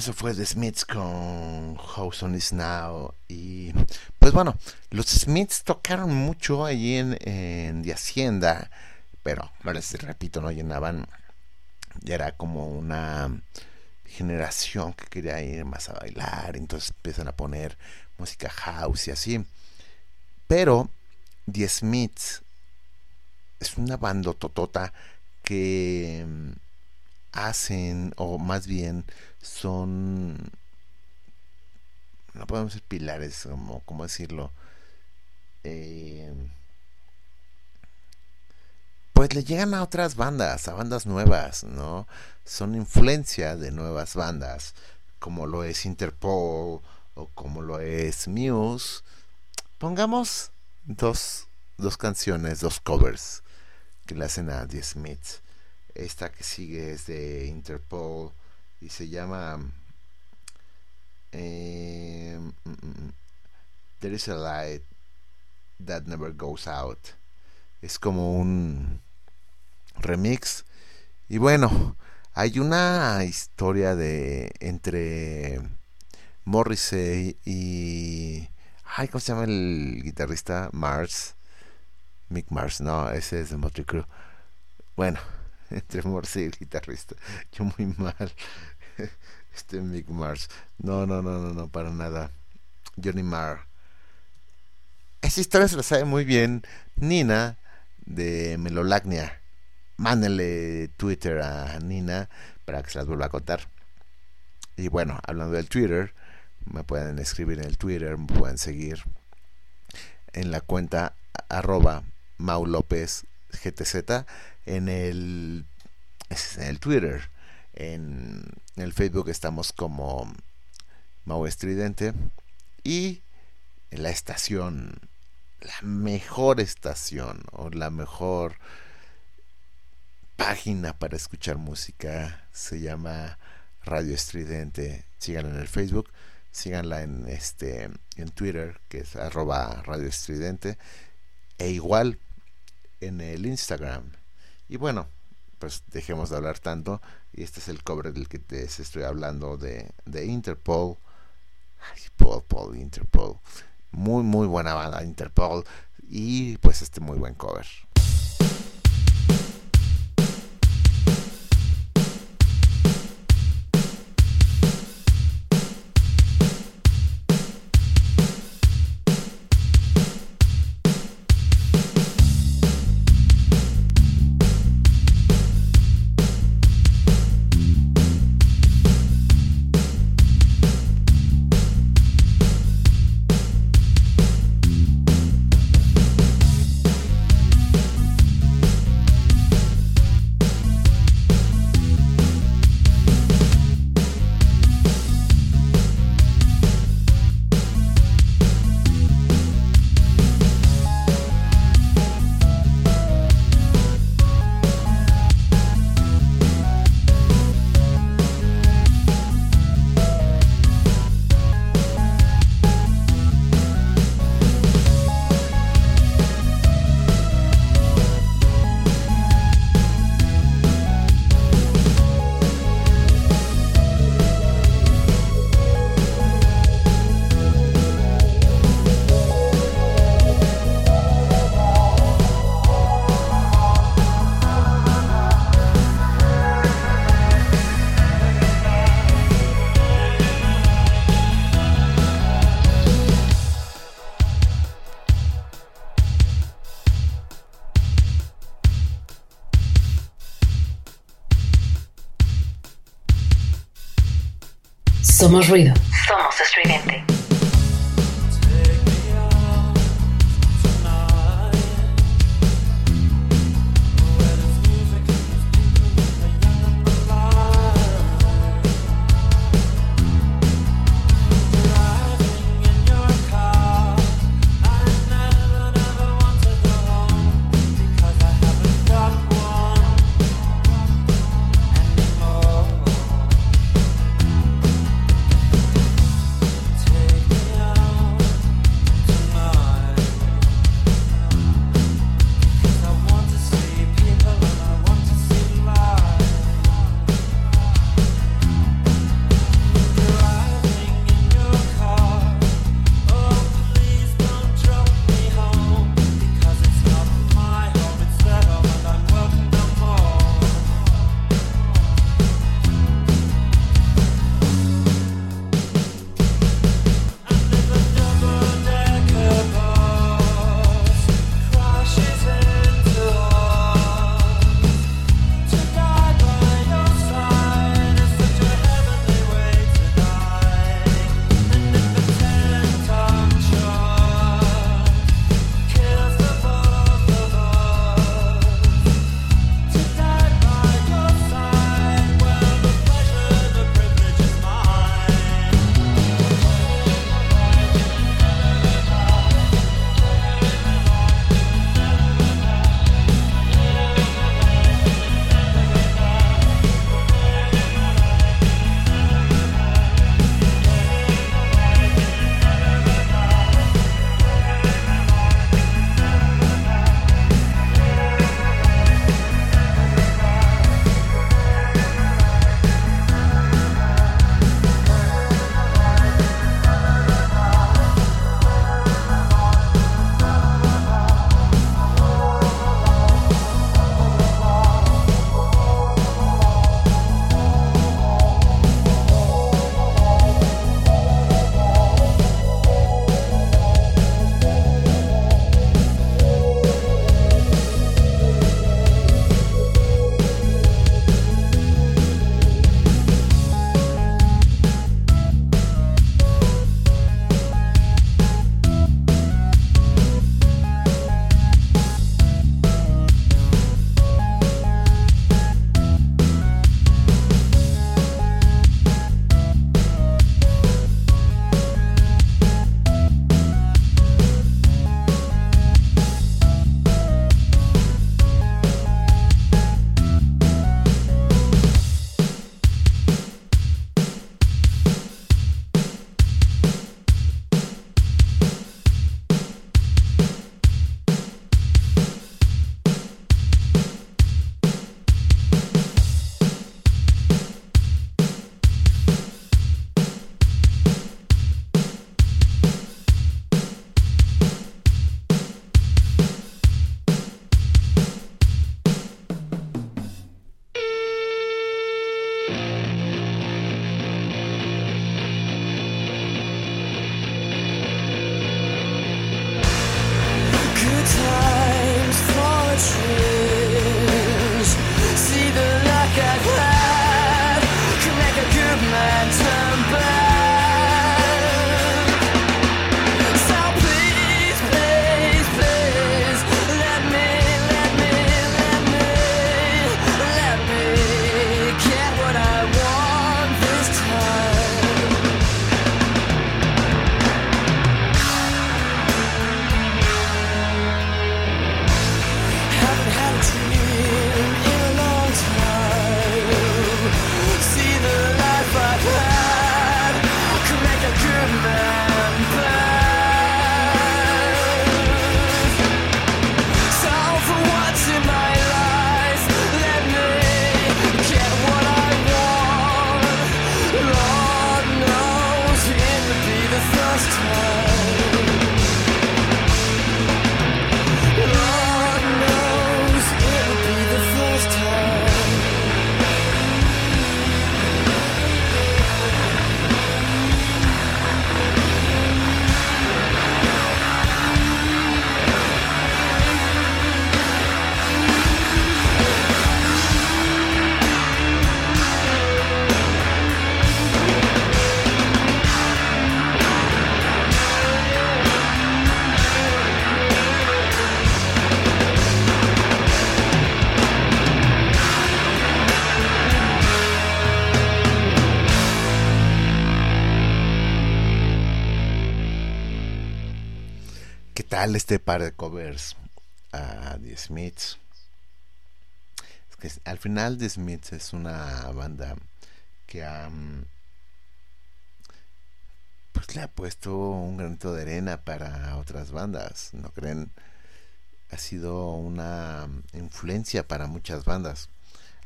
Eso fue The Smiths con House on Is Now. Y pues bueno, los Smiths tocaron mucho allí en, en The Hacienda, pero les repito, no llenaban. Ya era como una generación que quería ir más a bailar, entonces empiezan a poner música house y así. Pero The Smiths es una banda totota que mm, hacen, o más bien son, no podemos decir pilares, como, ¿cómo decirlo? Eh, pues le llegan a otras bandas, a bandas nuevas, ¿no? Son influencia de nuevas bandas, como lo es Interpol o como lo es Muse. Pongamos dos, dos canciones, dos covers que le hacen a The Smiths. Esta que sigue es de Interpol y se llama eh, mm, mm, mm, There is a light that never goes out. Es como un remix. Y bueno, hay una historia de entre Morrissey y ay, ¿cómo se llama el guitarrista? Mars. Mick Mars, no, ese es de Motley Crue. Bueno, entre Morrissey y el guitarrista. Yo muy mal. Este Mick Mars. No, no, no, no, no, para nada. Johnny Marr. Esa historia se la sabe muy bien Nina de Melolagnia. Mándenle Twitter a Nina para que se las vuelva a contar. Y bueno, hablando del Twitter, me pueden escribir en el Twitter, me pueden seguir en la cuenta arroba Mau López GTZ en el, en el Twitter. En, el Facebook estamos como Mau Estridente y la estación, la mejor estación o la mejor página para escuchar música se llama Radio Estridente. Síganla en el Facebook, síganla en este en Twitter que es arroba Radio Estridente e igual en el Instagram. Y bueno, pues dejemos de hablar tanto. Y este es el cover del que te estoy hablando de, de Interpol. Ay, Paul, Paul, Interpol. Muy, muy buena banda, Interpol. Y pues este muy buen cover. Ruido. Tal este par de covers a The Smiths? Es que al final The Smiths es una banda que mm, pues le ha puesto un granito de arena para otras bandas, ¿no creen? Ha sido una influencia para muchas bandas.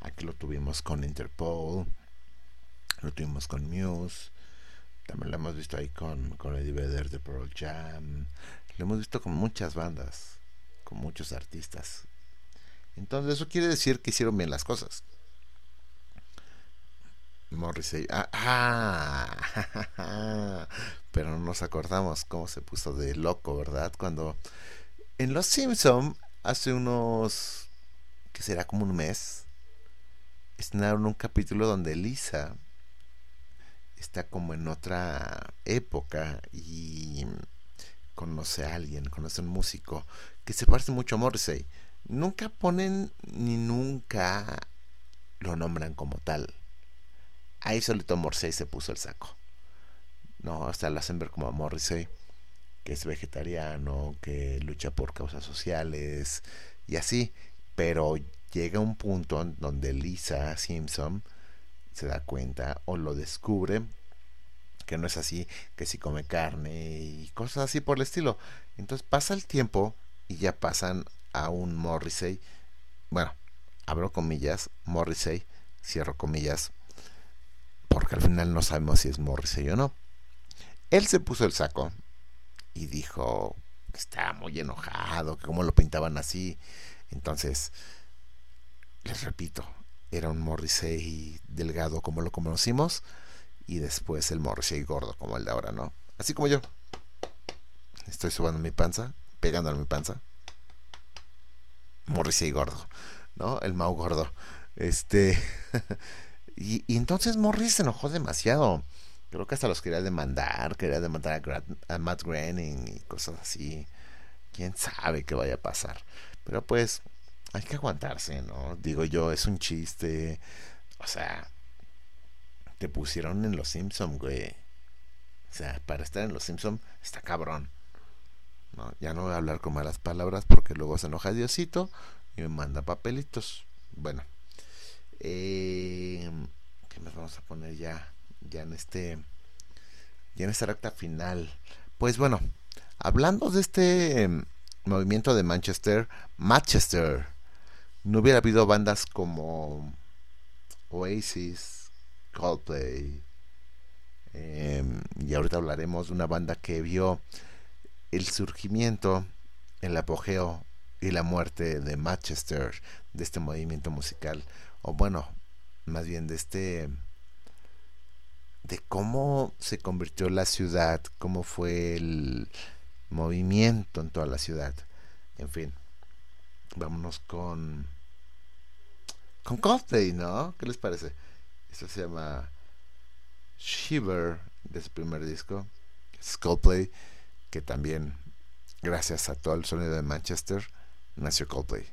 Aquí lo tuvimos con Interpol, lo tuvimos con Muse, también lo hemos visto ahí con, con Eddie Vedder de Pearl Jam, lo hemos visto con muchas bandas, con muchos artistas. Entonces eso quiere decir que hicieron bien las cosas. Morrissey. Ah, ah, pero no nos acordamos cómo se puso de loco, ¿verdad? Cuando en Los Simpson hace unos que será como un mes estrenaron un capítulo donde Lisa está como en otra época y conoce a alguien, conoce a un músico que se parece mucho a Morrissey. Nunca ponen ni nunca lo nombran como tal. Ahí solito Morrissey se puso el saco. No, hasta lo hacen ver como a Morrissey, que es vegetariano, que lucha por causas sociales y así. Pero llega un punto donde Lisa Simpson se da cuenta o lo descubre que no es así, que si come carne y cosas así por el estilo. Entonces pasa el tiempo y ya pasan a un Morrissey, bueno, abro comillas, Morrissey, cierro comillas, porque al final no sabemos si es Morrissey o no. Él se puso el saco y dijo que estaba muy enojado, que cómo lo pintaban así. Entonces, les repito, era un Morrissey delgado como lo conocimos y después el Morrissey gordo como el de ahora, ¿no? Así como yo. Estoy subando mi panza, pegando a mi panza. Morrissey gordo, ¿no? El Mau gordo. Este. y, entonces Morrissey se enojó demasiado. Creo que hasta los quería demandar, quería demandar a, Grant, a Matt Groening y cosas así. Quién sabe qué vaya a pasar. Pero pues, hay que aguantarse, ¿no? Digo yo, es un chiste. O sea, te pusieron en los Simpson, güey. O sea, para estar en los Simpson está cabrón. No, ya no voy a hablar con malas palabras porque luego se enoja Diosito y me manda papelitos. Bueno, eh, ¿qué más vamos a poner ya, ya en este, ya en esta recta final? Pues bueno, hablando de este eh, movimiento de Manchester, Manchester, no hubiera habido bandas como Oasis, Coldplay, eh, y ahorita hablaremos de una banda que vio el surgimiento, el apogeo y la muerte de Manchester, de este movimiento musical, o bueno, más bien de este, de cómo se convirtió la ciudad, cómo fue el movimiento en toda la ciudad, en fin, vámonos con, con Coldplay, ¿no? ¿Qué les parece? Esto se llama Shiver de su primer disco, Coldplay que también, gracias a todo el sonido de Manchester, nació Coldplay.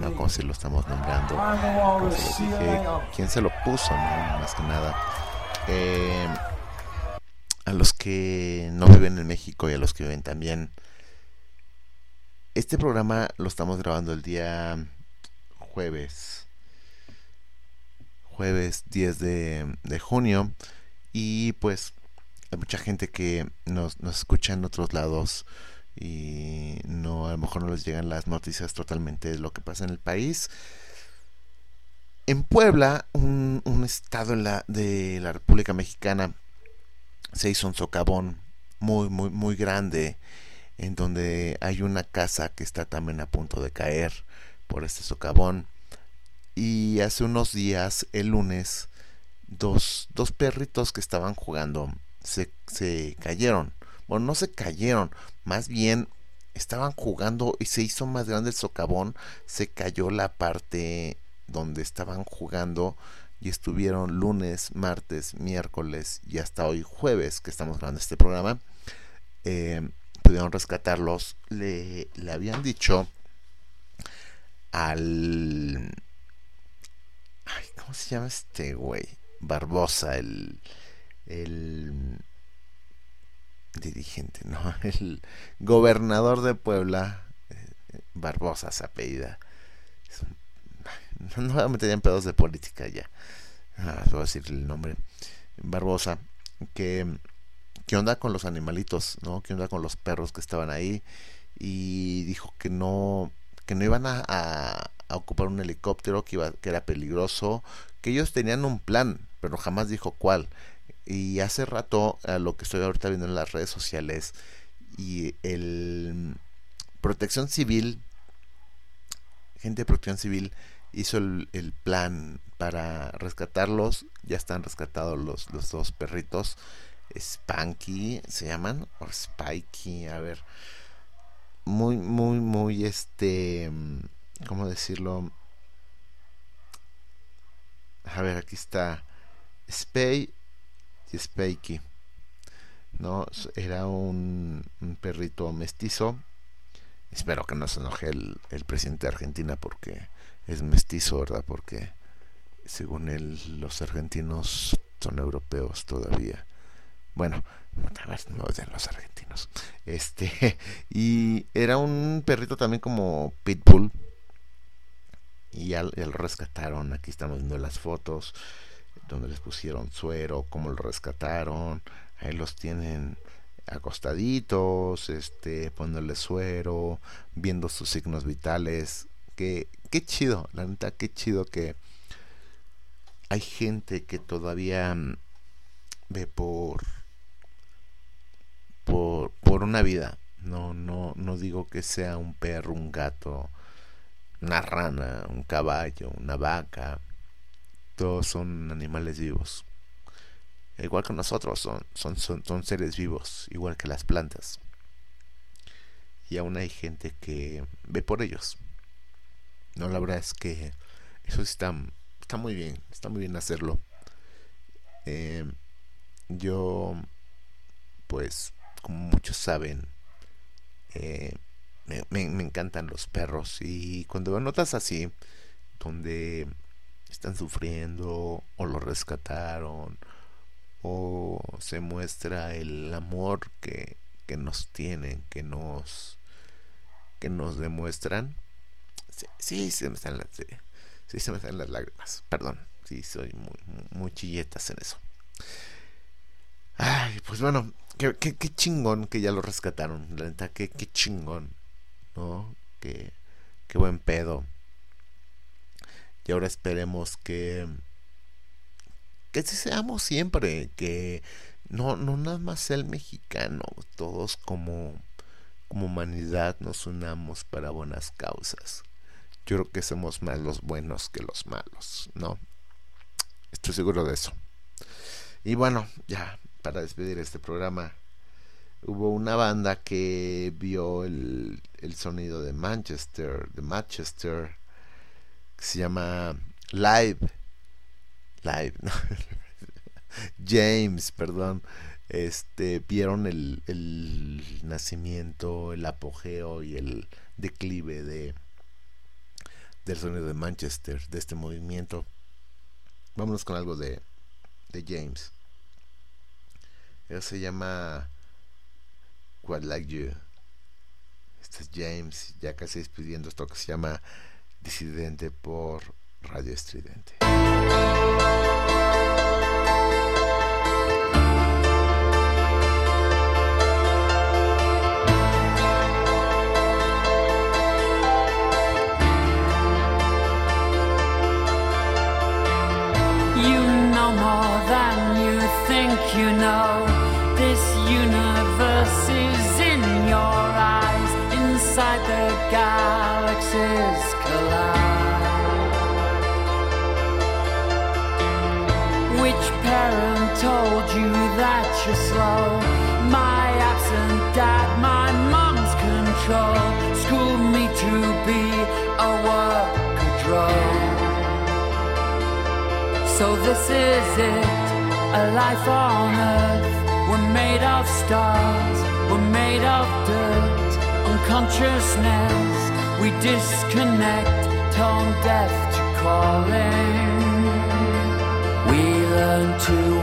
No como si lo estamos nombrando. ¿quién se lo puso? Más que nada. Eh, a los que no viven en México y a los que viven también. Este programa lo estamos grabando el día jueves. Jueves 10 de, de junio. Y pues hay mucha gente que nos, nos escucha en otros lados y no a lo mejor no les llegan las noticias totalmente de lo que pasa en el país. En Puebla, un, estado de la República Mexicana, se hizo un socavón muy, muy, muy grande, en donde hay una casa que está también a punto de caer por este socavón. Y hace unos días, el lunes, dos, dos perritos que estaban jugando se, se cayeron. Bueno, no se cayeron, más bien estaban jugando y se hizo más grande el socavón, se cayó la parte donde estaban jugando y estuvieron lunes, martes, miércoles y hasta hoy jueves que estamos grabando este programa. eh, pudieron rescatarlos. Le, le habían dicho al... Ay, ¿Cómo se llama este güey? Barbosa, el... El dirigente, ¿no? El gobernador de Puebla, eh, Barbosa, se apellida. No me en pedos de política ya. Ah, voy a decir el nombre. Barbosa, que, que onda con los animalitos, ¿no? Que onda con los perros que estaban ahí. Y dijo que no, que no iban a, a- a ocupar un helicóptero, que, iba, que era peligroso, que ellos tenían un plan, pero jamás dijo cuál. Y hace rato, a lo que estoy ahorita viendo en las redes sociales, y el Protección Civil, gente de Protección Civil, hizo el, plan para rescatarlos. Ya están rescatados los, los dos perritos. Spanky se llaman, o Spikey, a ver. Muy, muy, muy, este, ¿cómo decirlo? A ver, aquí está Spay y Spikey. No, era un, perrito mestizo. Espero que no se enoje el, presidente de Argentina porque es mestizo, ¿verdad? Porque según él, los argentinos son europeos todavía. Bueno, a ver, no odian los argentinos. Este, y era un perrito también como pitbull. Y ya, ya lo rescataron. Aquí estamos viendo las fotos donde les pusieron suero, cómo lo rescataron. Ahí los tienen acostaditos, este, poniéndole suero, viendo sus signos vitales. Que, qué chido, la neta, qué chido que hay gente que todavía mm, ve por por, por una vida. No, no, no digo que sea un perro, un gato, una rana, un caballo, una vaca. Son animales vivos. Igual que nosotros, son, son, son, seres vivos, igual que las plantas. Y aún hay gente que ve por ellos. No, la verdad es que eso está, está muy bien, está muy bien hacerlo. Eh, yo, pues, como muchos saben, eh, me, me- encantan los perros y cuando notas así, donde están sufriendo o lo rescataron o se muestra el amor que, que nos tienen, que nos que nos demuestran, sí, sí, se me están las sí, me están las lágrimas, perdón, sí soy muy, muy, muy chilletas en eso. Ay, pues bueno, qué, qué, qué chingón que ya lo rescataron, la neta, qué, qué chingón, ¿no? Qué, qué buen pedo. Y ahora esperemos que que así seamos siempre, que no, no nada más el mexicano, todos como, como humanidad nos unamos para buenas causas. Yo creo que somos más los buenos que los malos, ¿no? Estoy seguro de eso. Y bueno, ya, para despedir este programa, hubo una banda que vio el, el sonido de Manchester, de Manchester, se llama Live. Live, ¿no? James, perdón. este, vieron el, el nacimiento, el apogeo y el declive de del sonido de Manchester, de este movimiento. Vámonos con algo de, de James. Él se llama Quite Like You. Este es James, ya casi despidiendo esto que se llama Disidente por Radio Estridente. You know more than you think you know. This universe is in your eyes, inside the galaxies parent told you that you're slow? My absent dad, my mom's control, schooled me to be a worker drone. So this is it, a life on earth. We're made of stars, we're made of dirt. Unconsciousness, we disconnect, tone deaf to calling. Learn to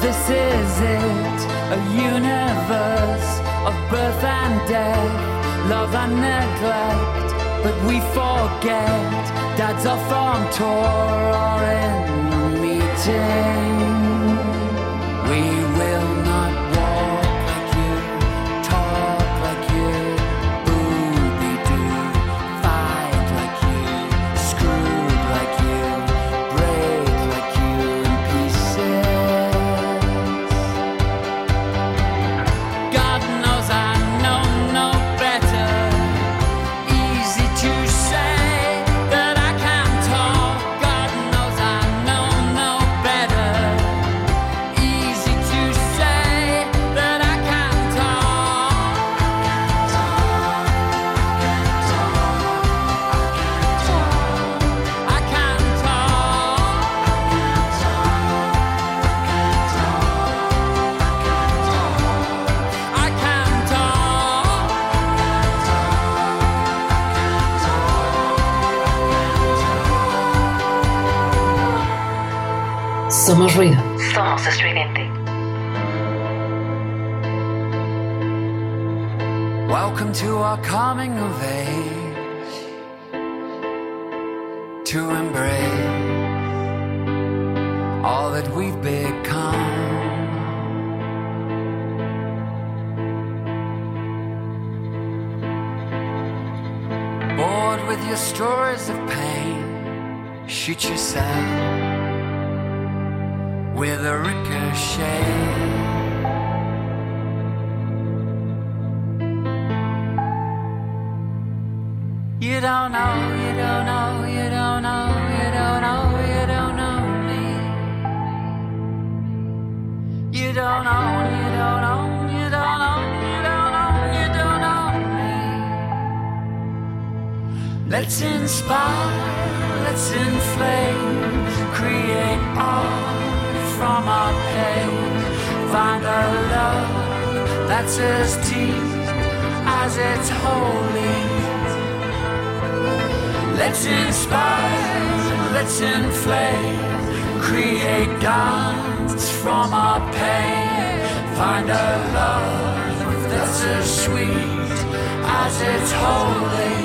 this is it, a universe of birth and death, love and neglect. But we forget, dad's off on tour or in a meeting. Somos ruido. Somos estridente. Welcome to our coming of age to embrace all that we've become. Bored with your stories of pain, shoot yourself Let's inspire, let's inflame, create art from our pain. Find a love that's as deep as it's holy. Let's inspire, let's inflame, create dance from our pain. Find a love that's as sweet as it's holy.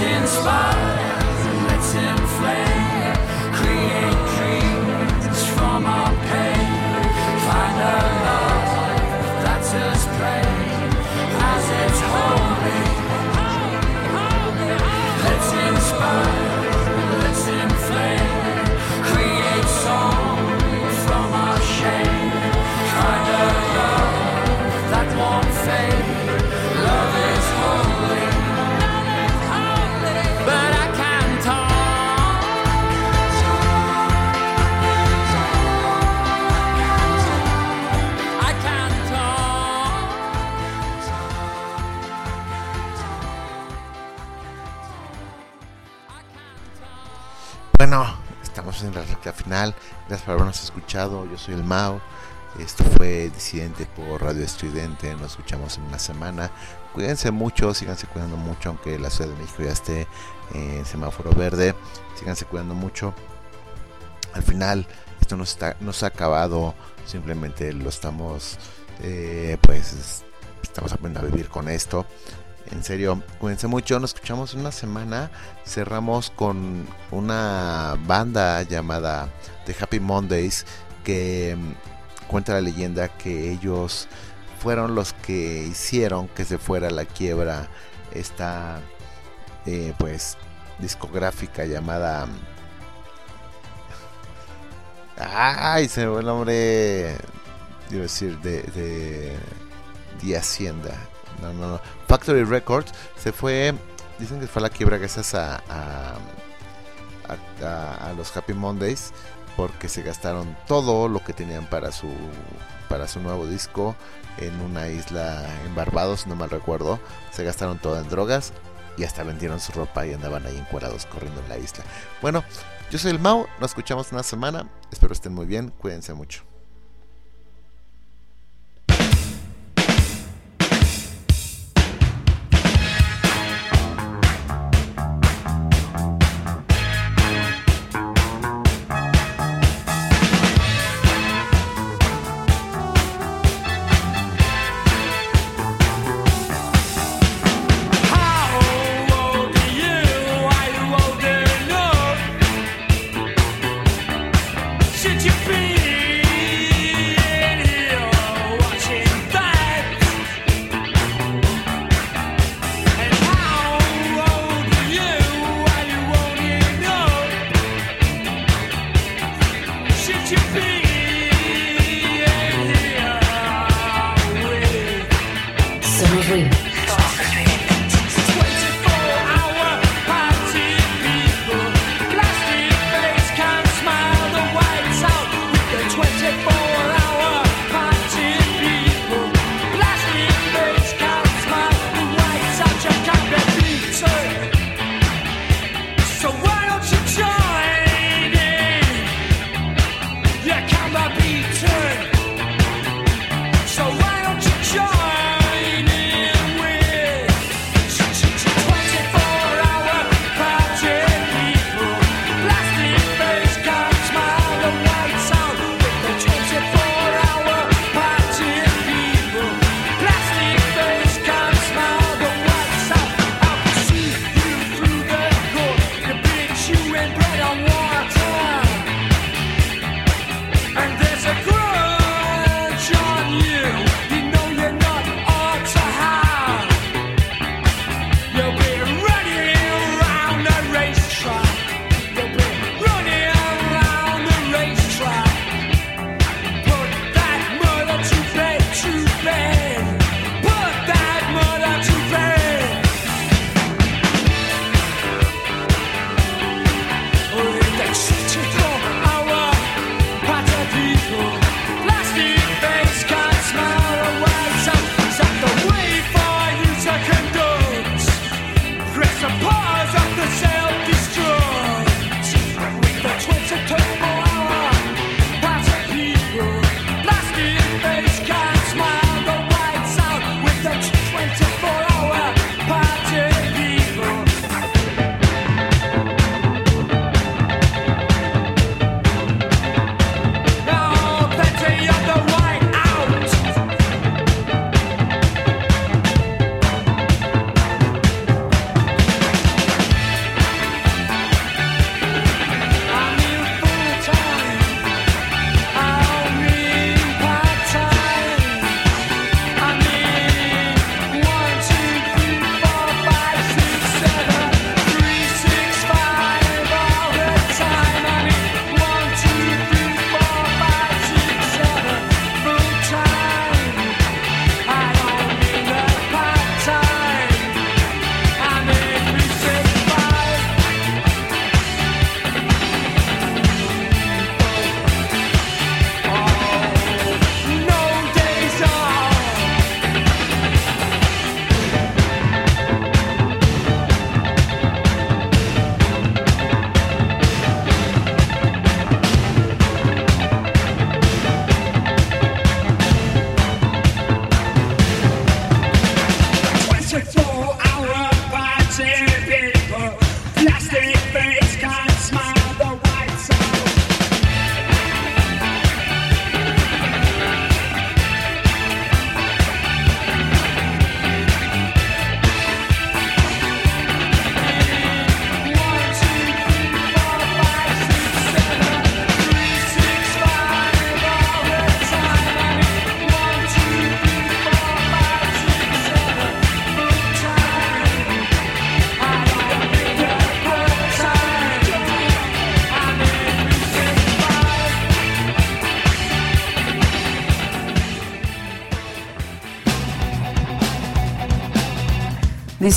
Inspire, let's inflame, create dreams from our pain. Find a love that's as plain as it's holy. Let's inspire, en la recta final. Gracias por habernos escuchado. Yo soy el Mao. Esto fue Disidente por Radio Estridente. Nos escuchamos en una semana. Cuídense mucho, síganse cuidando mucho, aunque la Ciudad de México ya esté en semáforo verde. Síganse cuidando mucho. Al final, esto no, está, no se ha acabado. Simplemente lo estamos, eh, pues, estamos aprendiendo a vivir con esto. En serio, cuídense mucho. Nos escuchamos una semana. Cerramos con una banda llamada The Happy Mondays que mm, cuenta la leyenda que ellos fueron los que hicieron que se fuera la quiebra esta eh, pues discográfica llamada ay se me fue el nombre decir de, de, de Hacienda no no no Factory Records se fue dicen que fue a la quiebra gracias a, a, a- los Happy Mondays porque se gastaron todo lo que tenían para su para su nuevo disco en una isla en Barbados, no mal recuerdo. Se gastaron todo en drogas y hasta vendieron su ropa y andaban ahí encuerados corriendo en la isla. Bueno, yo soy el Mau, nos escuchamos una semana. Espero estén muy bien, cuídense mucho.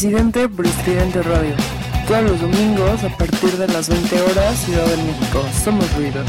Disidente por Estridente Radio. Todos los domingos a partir de las 20 horas, Ciudad de México. Somos ruido.